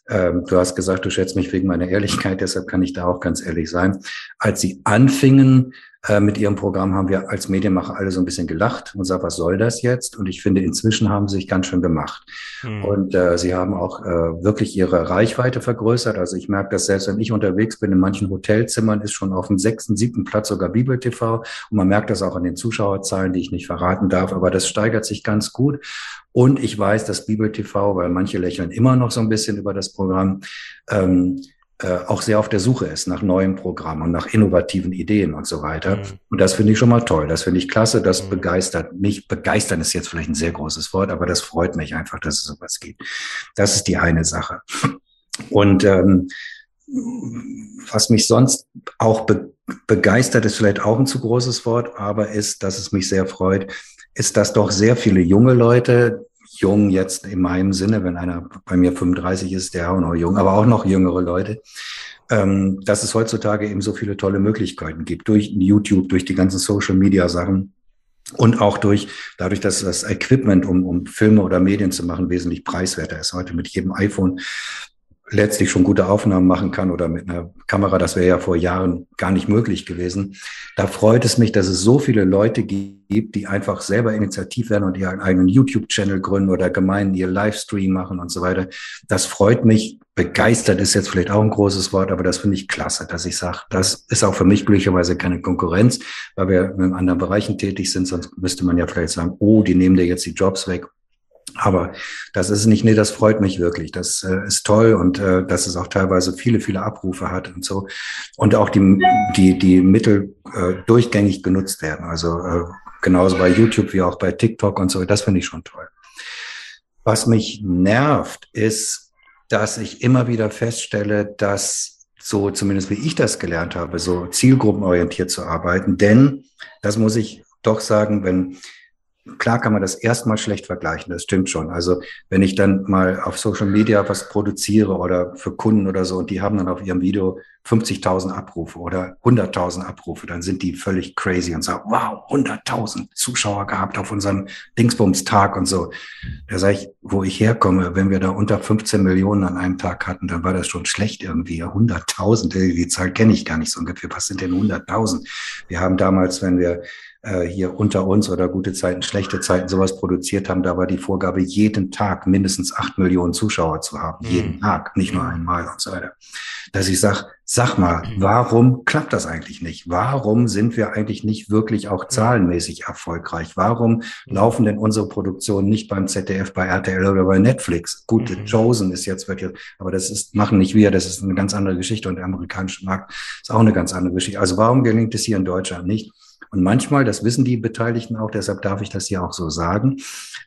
ähm, du hast gesagt, du schätzt mich wegen meiner Ehrlichkeit, *laughs* deshalb kann ich da auch ganz ehrlich sein. Als sie anfingen, äh, mit ihrem Programm haben wir als Medienmacher alle so ein bisschen gelacht und gesagt, was soll das jetzt? Und ich finde, inzwischen haben sie sich ganz schön gemacht. Mhm. Und äh, sie haben auch äh, wirklich ihre Reichweite vergrößert. Also ich merke das selbst, wenn ich unterwegs bin, in manchen Hotelzimmern ist schon auf dem sechsten, siebten Platz sogar Bibel TV. Und man merkt das auch an den Zuschauerzahlen, die ich nicht verraten darf. Aber das steigert sich ganz gut. Und ich weiß, dass Bibel TV, weil manche lächeln immer noch so ein bisschen über das Programm, ähm, äh, auch sehr auf der Suche ist nach neuen Programmen und nach innovativen Ideen und so weiter. Mhm. Und das finde ich schon mal toll. Das finde ich klasse. Das mhm. begeistert mich. Begeistern ist jetzt vielleicht ein sehr großes Wort, aber das freut mich einfach, dass es sowas gibt. Das ist die eine Sache. Und ähm, was mich sonst auch be begeistert, ist vielleicht auch ein zu großes Wort, aber ist, dass es mich sehr freut, ist, dass doch sehr viele junge Leute jung jetzt in meinem Sinne, wenn einer bei mir 35 ist, der auch noch jung, aber auch noch jüngere Leute, ähm, dass es heutzutage eben so viele tolle Möglichkeiten gibt durch YouTube, durch die ganzen Social Media Sachen. Und auch durch, dadurch, dass das Equipment, um, um Filme oder Medien zu machen, wesentlich preiswerter ist. Heute mit jedem iPhone letztlich schon gute Aufnahmen machen kann oder mit einer Kamera, das wäre ja vor Jahren gar nicht möglich gewesen. Da freut es mich, dass es so viele Leute gibt, die einfach selber initiativ werden und ihren eigenen YouTube-Channel gründen oder Gemeinden ihr Livestream machen und so weiter. Das freut mich. Begeistert ist jetzt vielleicht auch ein großes Wort, aber das finde ich klasse, dass ich sage, das ist auch für mich glücklicherweise keine Konkurrenz, weil wir in anderen Bereichen tätig sind. Sonst müsste man ja vielleicht sagen, oh, die nehmen dir jetzt die Jobs weg aber das ist nicht, nee, das freut mich wirklich. Das äh, ist toll und äh, dass es auch teilweise viele, viele Abrufe hat und so. Und auch die, die, die Mittel äh, durchgängig genutzt werden. Also äh, genauso bei YouTube wie auch bei TikTok und so. Das finde ich schon toll. Was mich nervt, ist, dass ich immer wieder feststelle, dass so zumindest wie ich das gelernt habe, so zielgruppenorientiert zu arbeiten. Denn, das muss ich doch sagen, wenn klar kann man das erstmal schlecht vergleichen, das stimmt schon. Also wenn ich dann mal auf Social Media was produziere oder für Kunden oder so und die haben dann auf ihrem Video 50.000 Abrufe oder 100.000 Abrufe, dann sind die völlig crazy und sagen, wow, 100.000 Zuschauer gehabt auf unserem Dingsbums-Tag und so. Da sage ich, wo ich herkomme, wenn wir da unter 15 Millionen an einem Tag hatten, dann war das schon schlecht irgendwie. 100.000, die Zahl kenne ich gar nicht so ungefähr. Was sind denn 100.000? Wir haben damals, wenn wir äh, hier unter uns oder gute Zeiten, schlechte Zeiten sowas produziert haben, da war die Vorgabe, jeden Tag mindestens acht Millionen Zuschauer zu haben. Mhm. Jeden Tag, nicht nur mhm. einmal und so weiter. Dass ich sage, sag mal, mhm. warum klappt das eigentlich nicht? Warum sind wir eigentlich nicht wirklich auch zahlenmäßig erfolgreich? Warum mhm. laufen denn unsere Produktionen nicht beim ZDF, bei RTL oder bei Netflix? Gut, mhm. Chosen ist jetzt, wird jetzt, aber das ist, machen nicht wir, das ist eine ganz andere Geschichte und der amerikanische Markt ist auch eine ganz andere Geschichte. Also warum gelingt es hier in Deutschland nicht? Und manchmal, das wissen die Beteiligten auch, deshalb darf ich das hier auch so sagen,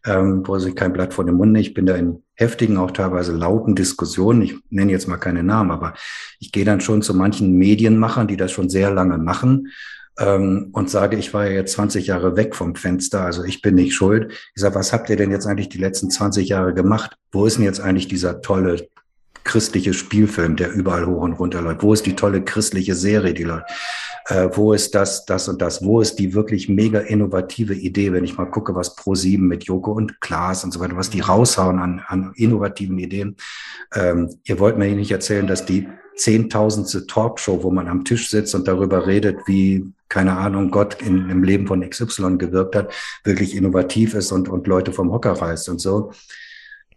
ähm, wo sich kein Blatt vor dem Mund. Ich bin da in heftigen, auch teilweise lauten Diskussionen. Ich nenne jetzt mal keine Namen, aber ich gehe dann schon zu manchen Medienmachern, die das schon sehr lange machen ähm, und sage, ich war ja jetzt 20 Jahre weg vom Fenster, also ich bin nicht schuld. Ich sage, was habt ihr denn jetzt eigentlich die letzten 20 Jahre gemacht? Wo ist denn jetzt eigentlich dieser tolle christliche Spielfilm, der überall hoch und runter läuft? Wo ist die tolle christliche Serie, die läuft? Äh, wo ist das, das und das? Wo ist die wirklich mega innovative Idee, wenn ich mal gucke, was Pro7 mit Joko und Klaas und so weiter, was die raushauen an, an innovativen Ideen? Ähm, ihr wollt mir nicht erzählen, dass die zehntausendste Talkshow, wo man am Tisch sitzt und darüber redet, wie, keine Ahnung, Gott in, im Leben von XY gewirkt hat, wirklich innovativ ist und, und Leute vom Hocker reißt und so.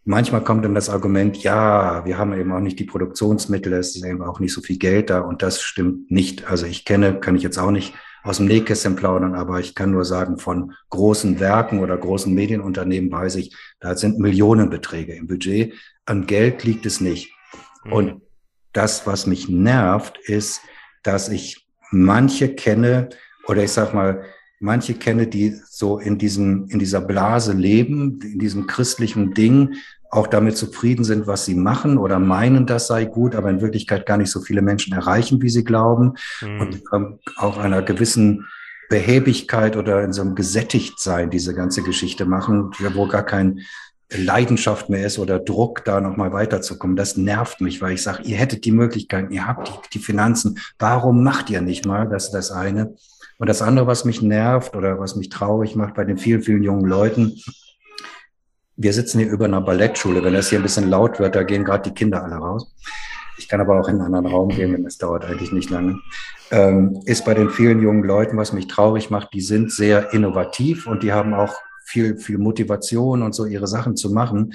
Manchmal kommt dann das Argument, ja, wir haben eben auch nicht die Produktionsmittel, es ist eben auch nicht so viel Geld da und das stimmt nicht. Also ich kenne, kann ich jetzt auch nicht aus dem Nähkästchen plaudern, aber ich kann nur sagen, von großen Werken oder großen Medienunternehmen weiß ich, da sind Millionenbeträge im Budget. An Geld liegt es nicht. Mhm. Und das, was mich nervt, ist, dass ich manche kenne oder ich sag mal, manche kenne, die so in diesem, in dieser Blase leben, in diesem christlichen Ding, auch damit zufrieden sind, was sie machen oder meinen, das sei gut, aber in Wirklichkeit gar nicht so viele Menschen erreichen, wie sie glauben mhm. und ähm, auch einer gewissen Behäbigkeit oder in so einem Gesättigtsein diese ganze Geschichte machen, wo gar kein Leidenschaft mehr ist oder Druck, da nochmal weiterzukommen. Das nervt mich, weil ich sage, ihr hättet die Möglichkeiten, ihr habt die, die Finanzen, warum macht ihr nicht mal? Das ist das eine. Und das andere, was mich nervt oder was mich traurig macht bei den vielen, vielen jungen Leuten, wir sitzen hier über einer Ballettschule. Wenn das hier ein bisschen laut wird, da gehen gerade die Kinder alle raus. Ich kann aber auch in einen anderen Raum gehen, wenn es dauert eigentlich nicht lange. Ähm, ist bei den vielen jungen Leuten, was mich traurig macht, die sind sehr innovativ und die haben auch viel, viel Motivation und so ihre Sachen zu machen.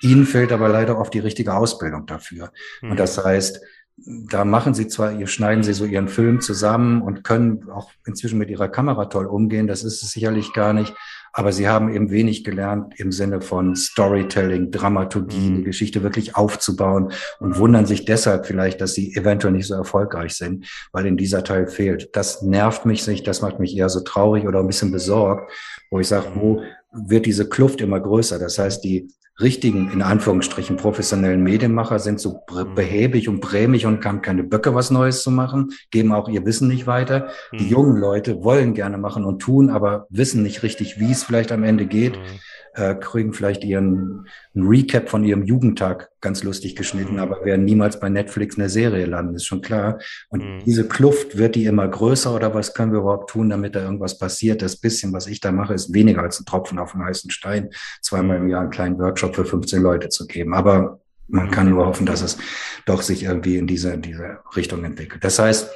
Ihnen fehlt aber leider oft die richtige Ausbildung dafür. Mhm. Und das heißt, da machen sie zwar, ihr schneiden sie so ihren Film zusammen und können auch inzwischen mit ihrer Kamera toll umgehen. Das ist es sicherlich gar nicht. Aber sie haben eben wenig gelernt im Sinne von Storytelling, Dramaturgie, mhm. die Geschichte wirklich aufzubauen und wundern sich deshalb vielleicht, dass sie eventuell nicht so erfolgreich sind, weil ihnen dieser Teil fehlt. Das nervt mich nicht, das macht mich eher so traurig oder ein bisschen besorgt, wo ich sage, wo wird diese Kluft immer größer? Das heißt, die richtigen, in Anführungsstrichen, professionellen Medienmacher sind so mhm. behäbig und brämig und haben keine Böcke, was Neues zu machen, geben auch ihr Wissen nicht weiter. Die mhm. jungen Leute wollen gerne machen und tun, aber wissen nicht richtig, wie es vielleicht am Ende geht. Mhm äh, kriegen vielleicht ihren Recap von ihrem Jugendtag ganz lustig geschnitten, mhm. aber werden niemals bei Netflix eine Serie landen, ist schon klar. Und mhm. diese Kluft wird die immer größer oder was können wir überhaupt tun, damit da irgendwas passiert? Das bisschen, was ich da mache, ist weniger als ein Tropfen auf dem heißen Stein, zweimal im Jahr einen kleinen Workshop für 15 Leute zu geben. Aber man kann nur hoffen, dass es doch sich irgendwie in diese, in diese Richtung entwickelt. Das heißt,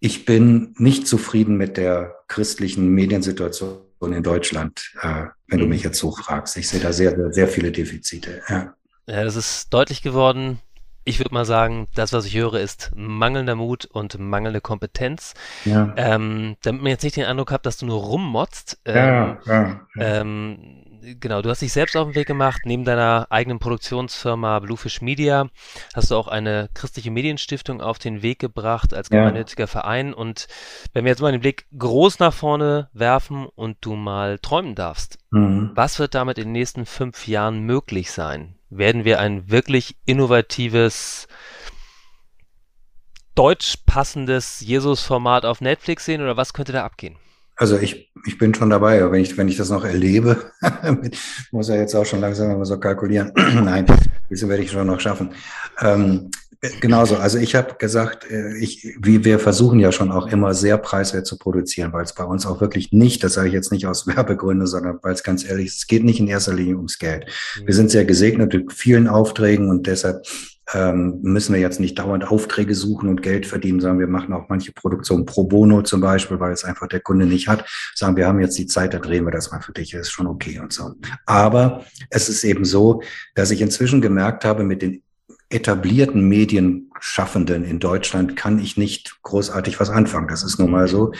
ich bin nicht zufrieden mit der christlichen Mediensituation in Deutschland, äh, wenn du mhm. mich jetzt so fragst. Ich sehe da sehr, sehr, sehr viele Defizite. Ja. ja, das ist deutlich geworden. Ich würde mal sagen, das, was ich höre, ist mangelnder Mut und mangelnde Kompetenz. Ja. Ähm, damit man jetzt nicht den Eindruck hat, dass du nur rummotzt. Ähm, ja, ja, ja. Ähm, genau, du hast dich selbst auf den Weg gemacht. Neben deiner eigenen Produktionsfirma Bluefish Media hast du auch eine christliche Medienstiftung auf den Weg gebracht als gemeinnütziger ja. Verein. Und wenn wir jetzt mal den Blick groß nach vorne werfen und du mal träumen darfst, mhm. was wird damit in den nächsten fünf Jahren möglich sein? Werden wir ein wirklich innovatives, deutsch passendes Jesus-Format auf Netflix sehen oder was könnte da abgehen? Also ich, ich bin schon dabei, aber wenn ich, wenn ich das noch erlebe, *laughs* muss er jetzt auch schon langsam immer so kalkulieren. *clears throat* Nein, wieso werde ich schon noch schaffen. Ähm, genauso, also ich habe gesagt, äh, ich, wie wir versuchen ja schon auch immer sehr preiswert zu produzieren, weil es bei uns auch wirklich nicht, das sage ich jetzt nicht aus *laughs* Werbegründen, sondern weil es ganz ehrlich ist, es geht nicht in erster Linie ums Geld. Wir sind sehr gesegnet mit vielen Aufträgen und deshalb ähm, müssen wir jetzt nicht dauernd Aufträge suchen und Geld verdienen, sondern wir machen auch manche Produktionen pro bono zum Beispiel, weil es einfach der Kunde nicht hat. Sagen, wir haben jetzt die Zeit, da drehen wir das mal für dich, ist schon okay und so. Aber es ist eben so, dass ich inzwischen gemerkt habe, mit den etablierten Medienschaffenden in Deutschland kann ich nicht großartig was anfangen. Das ist nun mal so.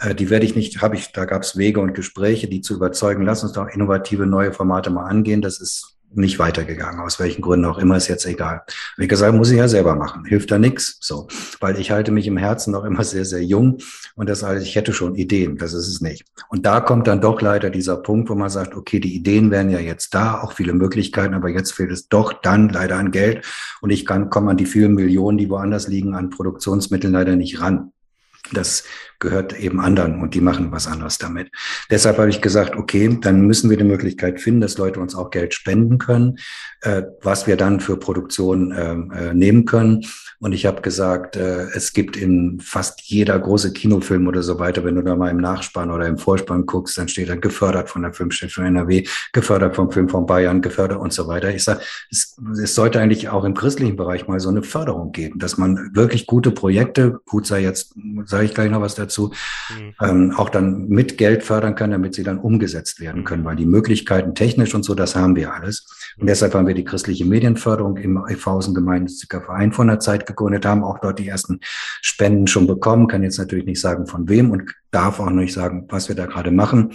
Äh, die werde ich nicht, habe ich, da gab es Wege und Gespräche, die zu überzeugen, lass uns doch innovative neue Formate mal angehen. Das ist nicht weitergegangen. Aus welchen Gründen auch immer, ist jetzt egal. Wie gesagt, muss ich ja selber machen. Hilft da nichts. So. Weil ich halte mich im Herzen noch immer sehr, sehr jung. Und das heißt, ich hätte schon Ideen. Das ist es nicht. Und da kommt dann doch leider dieser Punkt, wo man sagt, okay, die Ideen wären ja jetzt da, auch viele Möglichkeiten, aber jetzt fehlt es doch dann leider an Geld. Und ich kann, komme an die vielen Millionen, die woanders liegen, an Produktionsmitteln leider nicht ran. Das gehört eben anderen und die machen was anderes damit. Deshalb habe ich gesagt, okay, dann müssen wir die Möglichkeit finden, dass Leute uns auch Geld spenden können, äh, was wir dann für Produktion äh, äh, nehmen können. Und ich habe gesagt, äh, es gibt in fast jeder große Kinofilm oder so weiter, wenn du da mal im Nachspann oder im Vorspann guckst, dann steht da gefördert von der Filmstiftung NRW, gefördert vom Film von Bayern, gefördert und so weiter. Ich sage, es, es sollte eigentlich auch im christlichen Bereich mal so eine Förderung geben, dass man wirklich gute Projekte, gut sei jetzt, sage ich gleich noch was dazu, mhm. ähm, auch dann mit Geld fördern kann, damit sie dann umgesetzt werden können, weil die Möglichkeiten technisch und so, das haben wir alles. Und deshalb haben wir die christliche Medienförderung im Eifhausen Gemeinnütziger Verein von der Zeit gegründet, haben auch dort die ersten Spenden schon bekommen, kann jetzt natürlich nicht sagen von wem und darf auch nicht sagen, was wir da gerade machen.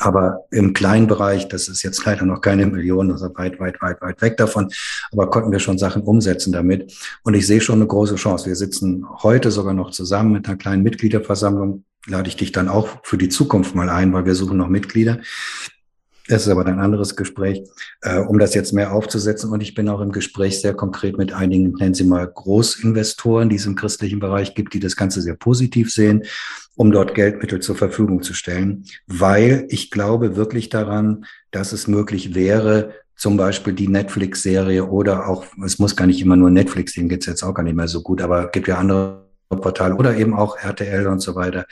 Aber im kleinen Bereich, das ist jetzt leider noch keine Million, also weit, weit, weit, weit weg davon, aber konnten wir schon Sachen umsetzen damit. Und ich sehe schon eine große Chance. Wir sitzen heute sogar noch zusammen mit einer kleinen Mitgliederversammlung. Lade ich dich dann auch für die Zukunft mal ein, weil wir suchen noch Mitglieder. Das ist aber ein anderes Gespräch, äh, um das jetzt mehr aufzusetzen. Und ich bin auch im Gespräch sehr konkret mit einigen, nennen Sie mal Großinvestoren, die es im christlichen Bereich gibt, die das Ganze sehr positiv sehen, um dort Geldmittel zur Verfügung zu stellen, weil ich glaube wirklich daran, dass es möglich wäre, zum Beispiel die Netflix-Serie oder auch, es muss gar nicht immer nur Netflix, den geht's jetzt auch gar nicht mehr so gut, aber gibt ja andere Portal oder eben auch RTL und so weiter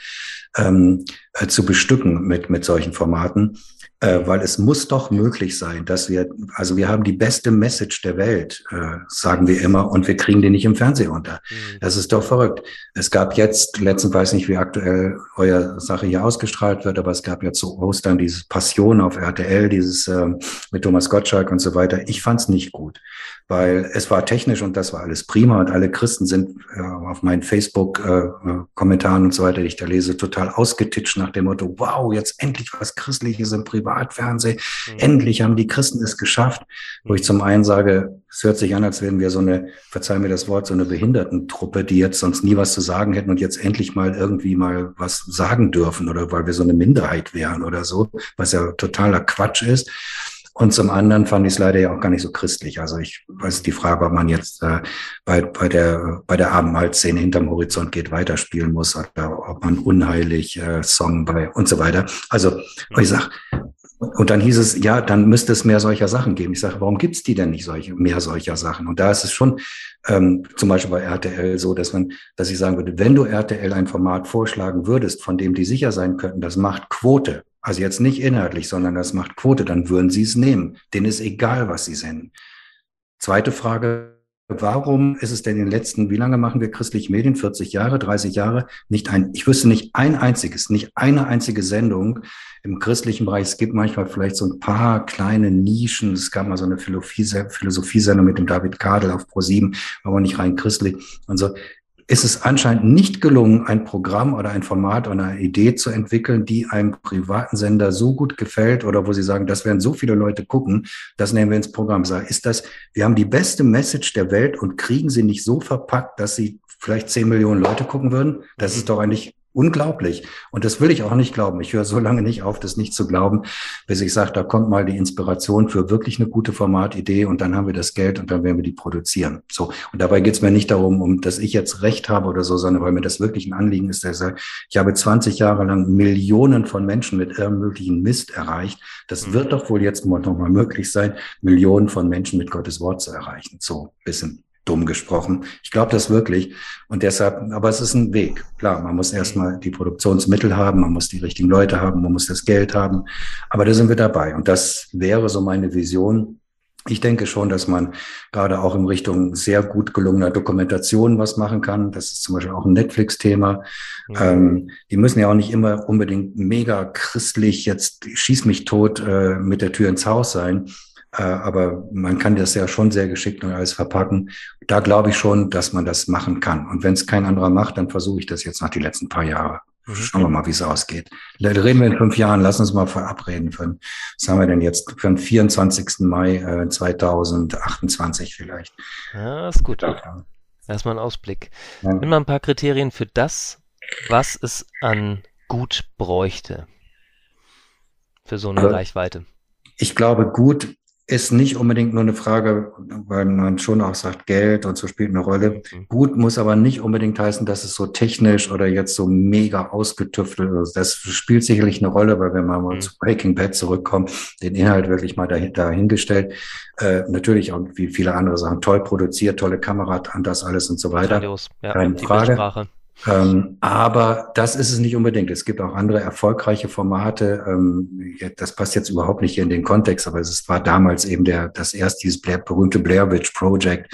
ähm, äh, zu bestücken mit, mit solchen Formaten äh, weil es muss doch möglich sein, dass wir, also wir haben die beste Message der Welt, äh, sagen wir immer, und wir kriegen die nicht im Fernsehen unter. Mhm. Das ist doch verrückt. Es gab jetzt, letztens weiß nicht, wie aktuell euer Sache hier ausgestrahlt wird, aber es gab ja zu Ostern dieses Passion auf RTL, dieses äh, mit Thomas Gottschalk und so weiter. Ich fand's nicht gut weil es war technisch und das war alles prima und alle Christen sind äh, auf meinen Facebook-Kommentaren äh, und so weiter, die ich da lese, total ausgetitscht nach dem Motto, wow, jetzt endlich was Christliches im Privatfernsehen, mhm. endlich haben die Christen es geschafft, wo ich zum einen sage, es hört sich an, als wären wir so eine, verzeih mir das Wort, so eine Behindertentruppe, die jetzt sonst nie was zu sagen hätten und jetzt endlich mal irgendwie mal was sagen dürfen oder weil wir so eine Minderheit wären oder so, was ja totaler Quatsch ist. Und zum anderen fand ich es leider ja auch gar nicht so christlich. Also ich weiß die Frage, ob man jetzt äh, bei, bei der bei der Abendmahlszene hinterm Horizont geht weiterspielen muss oder ob man unheilig äh, Song bei und so weiter. Also ich sag, und dann hieß es, ja, dann müsste es mehr solcher Sachen geben. Ich sage, warum gibt's die denn nicht solche, mehr solcher Sachen? Und da ist es schon ähm, zum Beispiel bei RTL so, dass man, dass ich sagen würde, wenn du RTL ein Format vorschlagen würdest, von dem die sicher sein könnten, das macht Quote, also jetzt nicht inhaltlich, sondern das macht Quote, dann würden sie es nehmen. Denen ist egal, was sie senden. Zweite Frage, warum ist es denn in den letzten, wie lange machen wir christliche Medien? 40 Jahre, 30 Jahre? Nicht ein, ich wüsste nicht ein einziges, nicht eine einzige Sendung im christlichen Bereich. Es gibt manchmal vielleicht so ein paar kleine Nischen. Es gab mal so eine Philosophiesendung mit dem David Kadel auf Pro7, aber nicht rein christlich und so ist es anscheinend nicht gelungen, ein Programm oder ein Format oder eine Idee zu entwickeln, die einem privaten Sender so gut gefällt oder wo sie sagen, das werden so viele Leute gucken, das nehmen wir ins Programm. Ist das, wir haben die beste Message der Welt und kriegen sie nicht so verpackt, dass sie vielleicht zehn Millionen Leute gucken würden? Das ist doch eigentlich unglaublich. Und das will ich auch nicht glauben. Ich höre so lange nicht auf, das nicht zu glauben, bis ich sage, da kommt mal die Inspiration für wirklich eine gute Formatidee und dann haben wir das Geld und dann werden wir die produzieren. So. Und dabei geht es mir nicht darum, um, dass ich jetzt Recht habe oder so, sondern weil mir das wirklich ein Anliegen ist, der sagt, ich habe 20 Jahre lang Millionen von Menschen mit irgendeinem möglichen Mist erreicht. Das mhm. wird doch wohl jetzt noch mal möglich sein, Millionen von Menschen mit Gottes Wort zu erreichen. So, bisschen dumm gesprochen. Ich glaube das wirklich. Und deshalb, aber es ist ein Weg. Klar, man muss erstmal die Produktionsmittel haben, man muss die richtigen Leute haben, man muss das Geld haben. Aber da sind wir dabei. Und das wäre so meine Vision. Ich denke schon, dass man gerade auch in Richtung sehr gut gelungener Dokumentation was machen kann. Das ist zum Beispiel auch ein Netflix-Thema. Mhm. Ähm, die müssen ja auch nicht immer unbedingt mega christlich jetzt schieß mich tot äh, mit der Tür ins Haus sein aber man kann das ja schon sehr geschickt und alles verpacken. Da glaube ich schon, dass man das machen kann. Und wenn es kein anderer macht, dann versuche ich das jetzt nach die letzten paar Jahre. Mhm. Schauen wir mal, wie es ausgeht. Reden wir in fünf Jahren, lass uns mal verabreden. Für, was haben wir denn jetzt? Für den 24. Mai äh, 2028 vielleicht. Ja, ist gut. Ja. Erstmal ein Ausblick. Ja. Nimm mal ein paar Kriterien für das, was es an gut bräuchte. Für so eine also, Reichweite. Ich glaube, gut ist nicht unbedingt nur eine Frage, weil man schon auch sagt, Geld und so spielt eine Rolle. Mhm. Gut muss aber nicht unbedingt heißen, dass es so technisch oder jetzt so mega ausgetüftelt ist. Das spielt sicherlich eine Rolle, weil wenn man mal mhm. zu Breaking Bad zurückkommt, den Inhalt wirklich mal dahingestellt, äh, natürlich auch wie viele andere Sachen toll produziert, tolle Kamera an das alles und so weiter. Grandios. Ja, Keine Frage. Bildsprache. Ähm, aber das ist es nicht unbedingt. Es gibt auch andere erfolgreiche Formate. Ähm, das passt jetzt überhaupt nicht hier in den Kontext, aber es war damals eben der, das erste, dieses Blair, berühmte Blair Witch Project,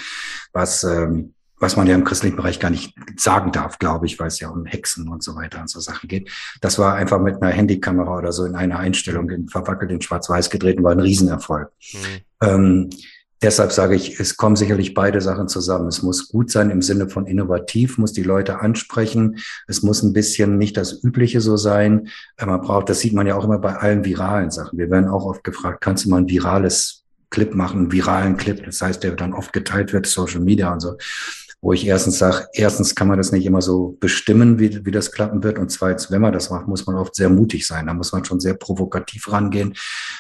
was, ähm, was man ja im christlichen Bereich gar nicht sagen darf, glaube ich, weil es ja um Hexen und so weiter und so Sachen geht. Das war einfach mit einer Handykamera oder so in einer Einstellung in, verwackelt in Schwarz-Weiß gedreht und war ein Riesenerfolg. Mhm. Deshalb sage ich, es kommen sicherlich beide Sachen zusammen. Es muss gut sein im Sinne von innovativ, muss die Leute ansprechen. Es muss ein bisschen nicht das Übliche so sein. Äh, man braucht, das sieht man ja auch immer bei allen viralen Sachen. Wir werden auch oft gefragt, kannst du mal ein virales Clip machen, einen viralen Clip? Das heißt, der dann oft geteilt wird, Social Media und so wo ich erstens sage, erstens kann man das nicht immer so bestimmen, wie, wie das klappen wird. Und zweitens, wenn man das macht, muss man oft sehr mutig sein. Da muss man schon sehr provokativ rangehen.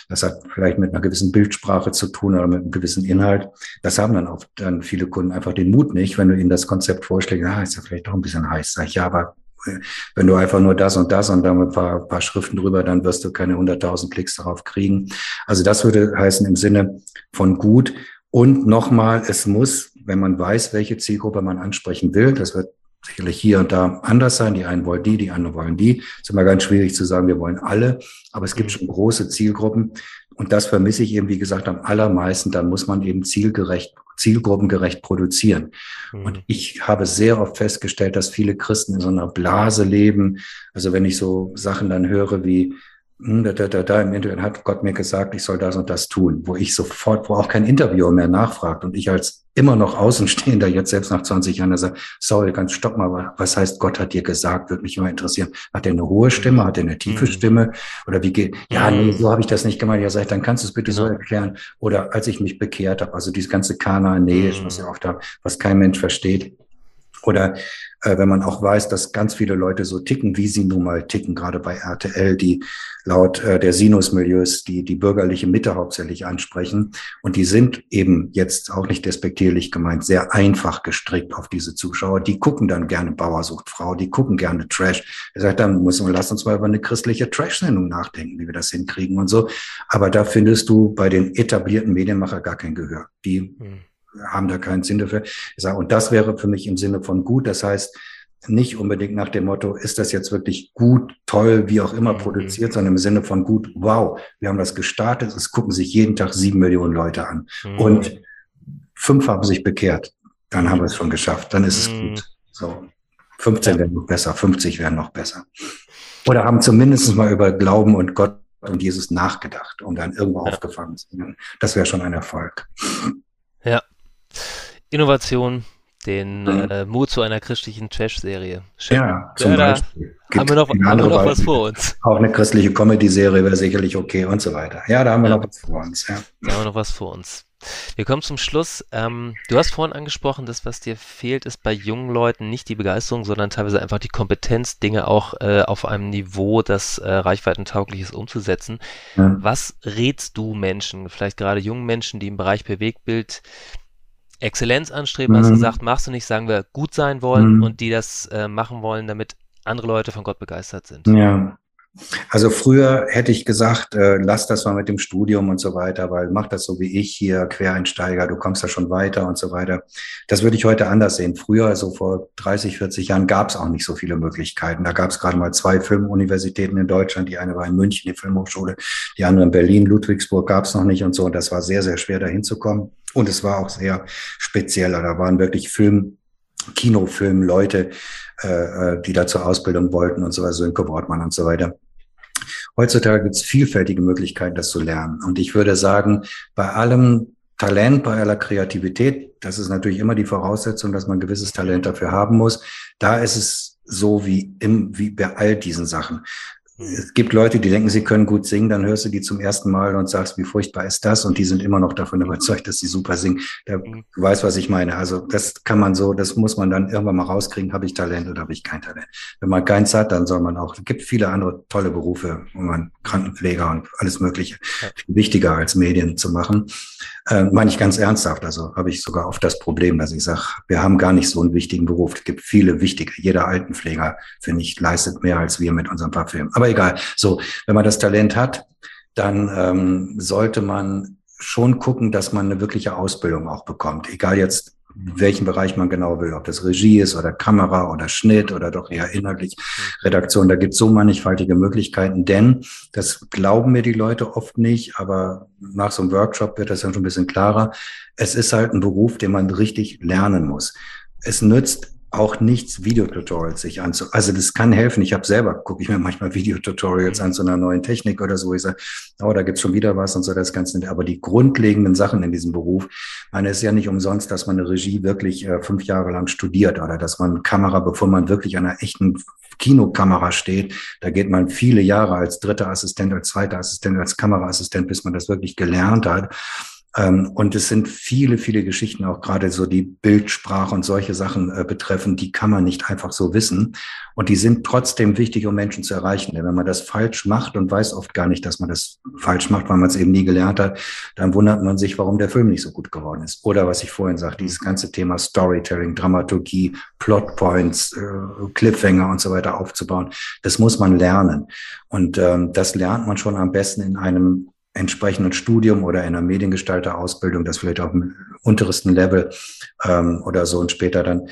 Das hat vielleicht mit einer gewissen Bildsprache zu tun oder mit einem gewissen Inhalt. Das haben dann oft dann viele Kunden einfach den Mut nicht, wenn du ihnen das Konzept vorschlägst, ah, ist ja vielleicht doch ein bisschen heiß. Sag ich, ja, aber äh, wenn du einfach nur das und das und dann ein paar, paar Schriften drüber, dann wirst du keine 100.000 Klicks darauf kriegen. Also das würde heißen im Sinne von gut. Und nochmal, es muss wenn man weiß, welche Zielgruppe man ansprechen will, das wird sicherlich hier und da anders sein. Die einen wollen die, die anderen wollen die. ist immer ganz schwierig zu sagen, wir wollen alle. Aber es gibt mhm. schon große Zielgruppen. Und das vermisse ich eben, wie gesagt, am allermeisten. Dann muss man eben zielgerecht, zielgruppengerecht produzieren. Mhm. Und ich habe sehr oft festgestellt, dass viele Christen in so einer Blase leben. Also wenn ich so Sachen dann höre wie, da, da, da, da im Internet hat Gott mir gesagt, ich soll das und das tun, wo ich sofort, wo auch kein Interviewer mehr nachfragt und ich als immer noch Außenstehender jetzt selbst nach 20 Jahren sage, sorry, ganz stopp mal, was heißt Gott hat dir gesagt, würde mich immer interessieren. Hat er eine hohe Stimme, hat er eine tiefe mhm. Stimme oder wie geht, ja, nee, so habe ich das nicht gemeint. Ja, sag ich, dann kannst du es bitte so erklären. Oder als ich mich bekehrt habe, also dieses ganze Kana-Nähe, mhm. was ja oft da, was kein Mensch versteht. Oder äh, wenn man auch weiß, dass ganz viele Leute so ticken, wie sie nun mal ticken, gerade bei RTL, die laut äh, der Sinus-Milieus die, die bürgerliche Mitte hauptsächlich ansprechen. Und die sind eben jetzt auch nicht despektierlich gemeint, sehr einfach gestrickt auf diese Zuschauer. Die gucken dann gerne Bauersucht Frau, die gucken gerne Trash. Er sagt, dann muss man, lass uns mal über eine christliche Trash-Sendung nachdenken, wie wir das hinkriegen und so. Aber da findest du bei den etablierten Medienmacher gar kein Gehör. Die hm haben da keinen Sinn dafür. Ich sage, und das wäre für mich im Sinne von gut. Das heißt, nicht unbedingt nach dem Motto, ist das jetzt wirklich gut, toll, wie auch immer mhm. produziert, sondern im Sinne von gut, wow, wir haben das gestartet, es gucken sich jeden Tag sieben Millionen Leute an mhm. und fünf haben sich bekehrt. Dann haben wir es schon geschafft, dann ist es mhm. gut. So, 15 ja. wären noch besser, 50 wären noch besser. Oder haben zumindest mal über Glauben und Gott und Jesus nachgedacht und dann irgendwo ja. aufgefangen zu werden. Das wäre schon ein Erfolg. Ja, Innovation, den mhm. äh, Mut zu einer christlichen Trash-Serie. Ja, zum ja, Beispiel. Haben wir noch, haben wir noch was vor uns? Auch eine christliche Comedy-Serie wäre sicherlich okay und so weiter. Ja, da haben wir ja. noch was vor uns. Ja. Da haben wir noch was vor uns. Wir kommen zum Schluss. Ähm, du hast vorhin angesprochen, dass was dir fehlt, ist bei jungen Leuten nicht die Begeisterung, sondern teilweise einfach die Kompetenz, Dinge auch äh, auf einem Niveau, das äh, reichweitentauglich ist, umzusetzen. Ja. Was rätst du Menschen, vielleicht gerade jungen Menschen, die im Bereich Bewegtbild Exzellenz anstreben, mhm. hast du gesagt, machst du nicht, sagen wir, gut sein wollen mhm. und die das äh, machen wollen, damit andere Leute von Gott begeistert sind. Ja. Also früher hätte ich gesagt, äh, lass das mal mit dem Studium und so weiter, weil mach das so wie ich hier, Quereinsteiger, du kommst da schon weiter und so weiter. Das würde ich heute anders sehen. Früher, also vor 30, 40 Jahren, gab es auch nicht so viele Möglichkeiten. Da gab es gerade mal zwei Filmuniversitäten in Deutschland. Die eine war in München, die Filmhochschule, die andere in Berlin, Ludwigsburg gab es noch nicht und so. Und das war sehr, sehr schwer, da hinzukommen. Und es war auch sehr speziell. Da waren wirklich Film, Kinofilm, Leute, äh, äh, die da zur Ausbildung wollten und so weiter, Sönke Wortmann und so weiter. Heutzutage gibt es vielfältige Möglichkeiten, das zu lernen. Und ich würde sagen, bei allem Talent, bei aller Kreativität, das ist natürlich immer die Voraussetzung, dass man gewisses Talent dafür haben muss. Da ist es so wie, im, wie bei all diesen Sachen es gibt Leute, die denken, sie können gut singen, dann hörst du die zum ersten Mal und sagst, wie furchtbar ist das? Und die sind immer noch davon überzeugt, dass sie super singen. Der, mhm. du weißt, was ich meine. Also das kann man so, das muss man dann irgendwann mal rauskriegen, habe ich Talent oder habe ich kein Talent. Wenn man keins hat, dann soll man auch, es gibt viele andere tolle Berufe, wo man Krankenpfleger und alles Mögliche, viel wichtiger als Medien zu machen. Äh, meine ich ganz ernsthaft. Also habe ich sogar oft das Problem, dass ich sage, wir haben gar nicht so einen wichtigen Beruf. Es gibt viele wichtige. Jeder Altenpfleger, finde ich, leistet mehr als wir mit unserem paar Filmen. Aber egal. So, wenn man das Talent hat, dann ähm, sollte man schon gucken, dass man eine wirkliche Ausbildung auch bekommt. Egal jetzt, welchen Bereich man genau will, ob das Regie ist oder Kamera oder Schnitt oder doch eher inhaltlich Redaktion. Da gibt es so mannigfaltige Möglichkeiten, denn das glauben mir die Leute oft nicht, aber nach so einem Workshop wird das dann schon ein bisschen klarer. Es ist halt ein Beruf, den man richtig lernen muss. Es nützt auch nichts Videotutorials sich anzu. Also das kann helfen. Ich habe selber, gucke ich mir manchmal Videotutorials an zu einer neuen Technik oder so. Ich sage, oh, da gibt's schon wieder was und so, das Ganze. Aber die grundlegenden Sachen in diesem Beruf, meine, es ist ja nicht umsonst, dass man eine Regie wirklich äh, fünf Jahre lang studiert oder dass man Kamera, bevor man wirklich an einer echten Kinokamera steht, da geht man viele Jahre als dritter Assistent, als zweiter Assistent, als Kameraassistent, bis man das wirklich gelernt hat. Ähm, und es sind viele, viele Geschichten, auch gerade so die Bildsprache und solche Sachen äh, betreffen, die kann man nicht einfach so wissen. Und die sind trotzdem wichtig, um Menschen zu erreichen. Denn wenn man das falsch macht und weiß oft gar nicht, dass man das falsch macht, weil man es eben nie gelernt hat, dann wundert man sich, warum der Film nicht so gut geworden ist. Oder was ich vorhin sagte, dieses ganze Thema Storytelling, Dramaturgie, Plotpoints, äh, Cliffhanger und so weiter aufzubauen, das muss man lernen. Und ähm, das lernt man schon am besten in einem entsprechenden Studium oder in einer Mediengestalter-Ausbildung, das vielleicht auf dem untersten Level ähm, oder so und später dann.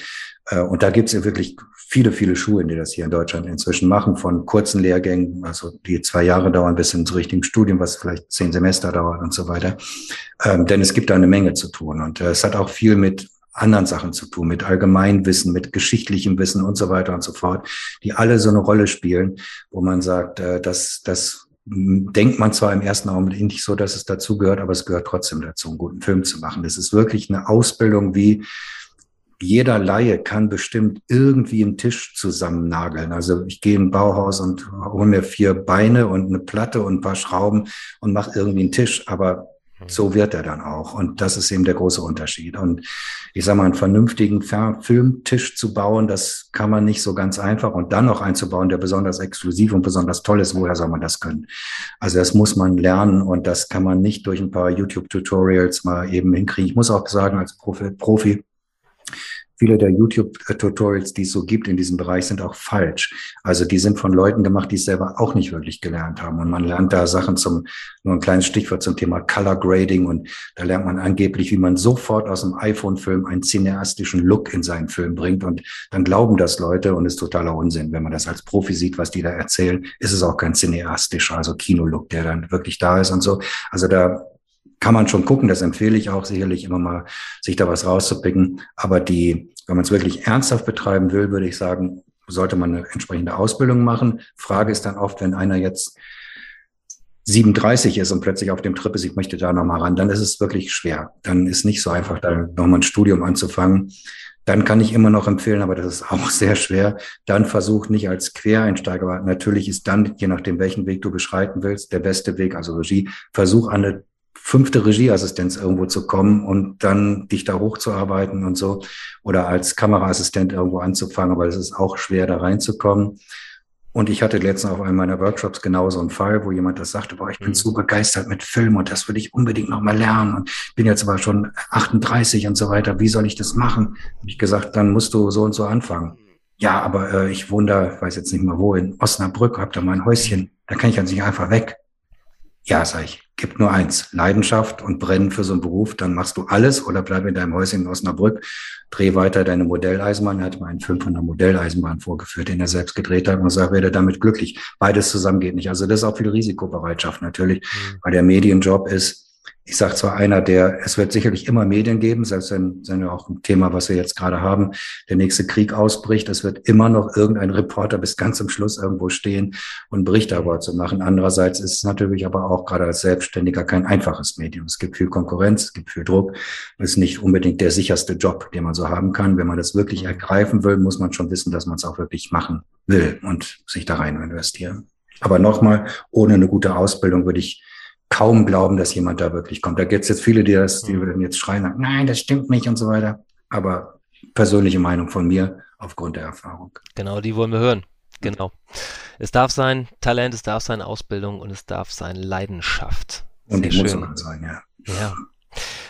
Äh, und da gibt es ja wirklich viele, viele Schulen, die das hier in Deutschland inzwischen machen, von kurzen Lehrgängen, also die zwei Jahre dauern bis hin zu richtigen Studium, was vielleicht zehn Semester dauert und so weiter. Ähm, denn es gibt da eine Menge zu tun. Und äh, es hat auch viel mit anderen Sachen zu tun, mit Allgemeinwissen, mit geschichtlichem Wissen und so weiter und so fort, die alle so eine Rolle spielen, wo man sagt, äh, dass das denkt man zwar im ersten Augenblick nicht so, dass es dazu gehört, aber es gehört trotzdem dazu, einen guten Film zu machen. Das ist wirklich eine Ausbildung wie jeder Laie kann bestimmt irgendwie einen Tisch zusammennageln. Also ich gehe in ein Bauhaus und hole mir vier Beine und eine Platte und ein paar Schrauben und mache irgendwie einen Tisch. Aber so wird er dann auch. Und das ist eben der große Unterschied. Und ich sage mal, einen vernünftigen Filmtisch zu bauen, das kann man nicht so ganz einfach. Und dann noch einzubauen, der besonders exklusiv und besonders toll ist, woher soll man das können? Also das muss man lernen und das kann man nicht durch ein paar YouTube-Tutorials mal eben hinkriegen. Ich muss auch sagen, als Profi, viele der YouTube-Tutorials, die es so gibt in diesem Bereich, sind auch falsch. Also die sind von Leuten gemacht, die es selber auch nicht wirklich gelernt haben. Und man lernt da Sachen zum, nur ein kleines Stichwort zum Thema Color Grading. Und da lernt man angeblich, wie man sofort aus dem iPhone-Film einen cineastischen Look in seinen Film bringt. Und dann glauben das Leute und ist totaler Unsinn. Wenn man das als Profi sieht, was die da erzählen, ist es auch kein cineastischer, also Kinolook, der dann wirklich da ist und so. Also da kann man schon gucken, das empfehle ich auch sicherlich immer mal, sich da was rauszupicken. Aber die, wenn man es wirklich ernsthaft betreiben will, würde ich sagen, sollte man eine entsprechende Ausbildung machen. Frage ist dann oft, wenn einer jetzt 37 ist und plötzlich auf dem Trip ist, ich möchte da nochmal ran, dann ist es wirklich schwer. Dann ist nicht so einfach, da nochmal ein Studium anzufangen. Dann kann ich immer noch empfehlen, aber das ist *laughs* auch sehr schwer. Dann versuch nicht als Quereinsteiger, aber natürlich ist dann, je nachdem, welchen Weg du beschreiten willst, der beste Weg, also Regie, versuch an eine fünfte Regieassistenz irgendwo zu kommen und dann dich da hochzuarbeiten und so oder als Kameraassistent irgendwo anzufangen, aber es ist auch schwer da reinzukommen. Und ich hatte letztens auf einem meiner Workshops genauso einen Fall, wo jemand das sagte, boah, ich bin mhm. so begeistert mit Film und das will ich unbedingt nochmal lernen und bin jetzt aber schon 38 und so weiter. Wie soll ich das machen? Hab ich gesagt, dann musst du so und so anfangen. Ja, aber äh, ich wohne da, weiß jetzt nicht mal wo, in Osnabrück, hab da mein Häuschen. Da kann ich jetzt nicht einfach weg. Ja, sag ich, gibt nur eins, Leidenschaft und Brennen für so einen Beruf, dann machst du alles oder bleib in deinem Häuschen in Osnabrück, dreh weiter deine Modelleisenbahn. Er hat mal einen Film von der Modelleisenbahn vorgeführt, den er selbst gedreht hat und sagt, werde damit glücklich. Beides zusammen geht nicht. Also das ist auch viel Risikobereitschaft natürlich, mhm. weil der Medienjob ist, ich sage zwar einer, der, es wird sicherlich immer Medien geben, selbst wenn, wenn wir auch ein Thema, was wir jetzt gerade haben, der nächste Krieg ausbricht, es wird immer noch irgendein Reporter bis ganz zum Schluss irgendwo stehen und Berichte darüber zu machen. Andererseits ist es natürlich aber auch gerade als Selbstständiger kein einfaches Medium. Es gibt viel Konkurrenz, es gibt viel Druck. Es ist nicht unbedingt der sicherste Job, den man so haben kann. Wenn man das wirklich ergreifen will, muss man schon wissen, dass man es auch wirklich machen will und sich da rein investieren. Aber nochmal, ohne eine gute Ausbildung würde ich kaum glauben, dass jemand da wirklich kommt. Da gibt es jetzt viele, die das, die mhm. würden jetzt schreien, nein, das stimmt nicht und so weiter. Aber persönliche Meinung von mir aufgrund der Erfahrung. Genau, die wollen wir hören. Genau. Es darf sein Talent, es darf sein Ausbildung und es darf sein Leidenschaft. Und die muss man sein, ja. Ja.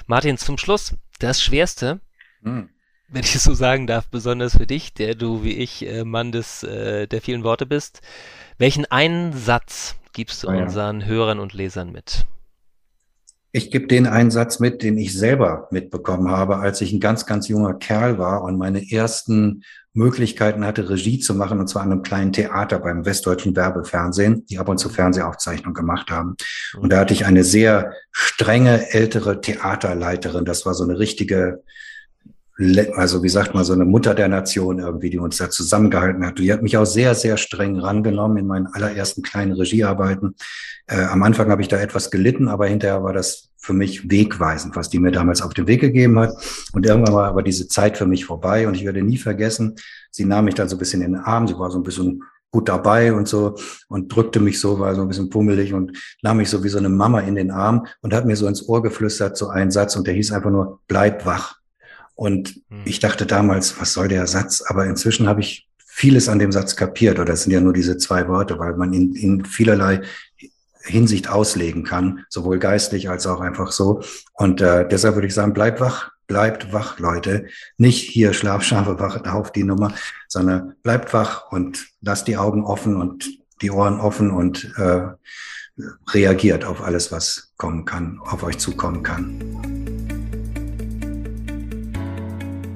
Martin, zum Schluss, das Schwerste, hm. Wenn ich es so sagen darf, besonders für dich, der du wie ich äh, Mann des, äh, der vielen Worte bist. Welchen einen Satz gibst du ah, ja. unseren Hörern und Lesern mit? Ich gebe den einen Satz mit, den ich selber mitbekommen habe, als ich ein ganz, ganz junger Kerl war und meine ersten Möglichkeiten hatte, Regie zu machen, und zwar an einem kleinen Theater beim Westdeutschen Werbefernsehen, die ab und zu Fernsehaufzeichnungen gemacht haben. Und da hatte ich eine sehr strenge ältere Theaterleiterin. Das war so eine richtige also wie sagt man, so eine Mutter der Nation irgendwie, die uns da zusammengehalten hat. Die hat mich auch sehr, sehr streng rangenommen in meinen allerersten kleinen Regiearbeiten. Äh, am Anfang habe ich da etwas gelitten, aber hinterher war das für mich wegweisend, was die mir damals auf den Weg gegeben hat. Und irgendwann war aber diese Zeit für mich vorbei und ich werde nie vergessen, sie nahm mich dann so ein bisschen in den Arm, sie war so ein bisschen gut dabei und so und drückte mich so, war so ein bisschen pummelig und nahm mich so wie so eine Mama in den Arm und hat mir so ins Ohr geflüstert, so einen Satz und der hieß einfach nur, bleib wach. Und mhm. ich dachte damals, was soll der Satz? Aber inzwischen habe ich vieles an dem Satz kapiert, oder es sind ja nur diese zwei Worte, weil man ihn in vielerlei Hinsicht auslegen kann, sowohl geistlich als auch einfach so. Und äh, deshalb würde ich sagen, bleibt wach, bleibt wach, Leute. Nicht hier Schlafschafe wacht *laughs* auf die Nummer, sondern bleibt wach und lasst die Augen offen und die Ohren offen und äh, reagiert auf alles, was kommen kann, auf euch zukommen kann.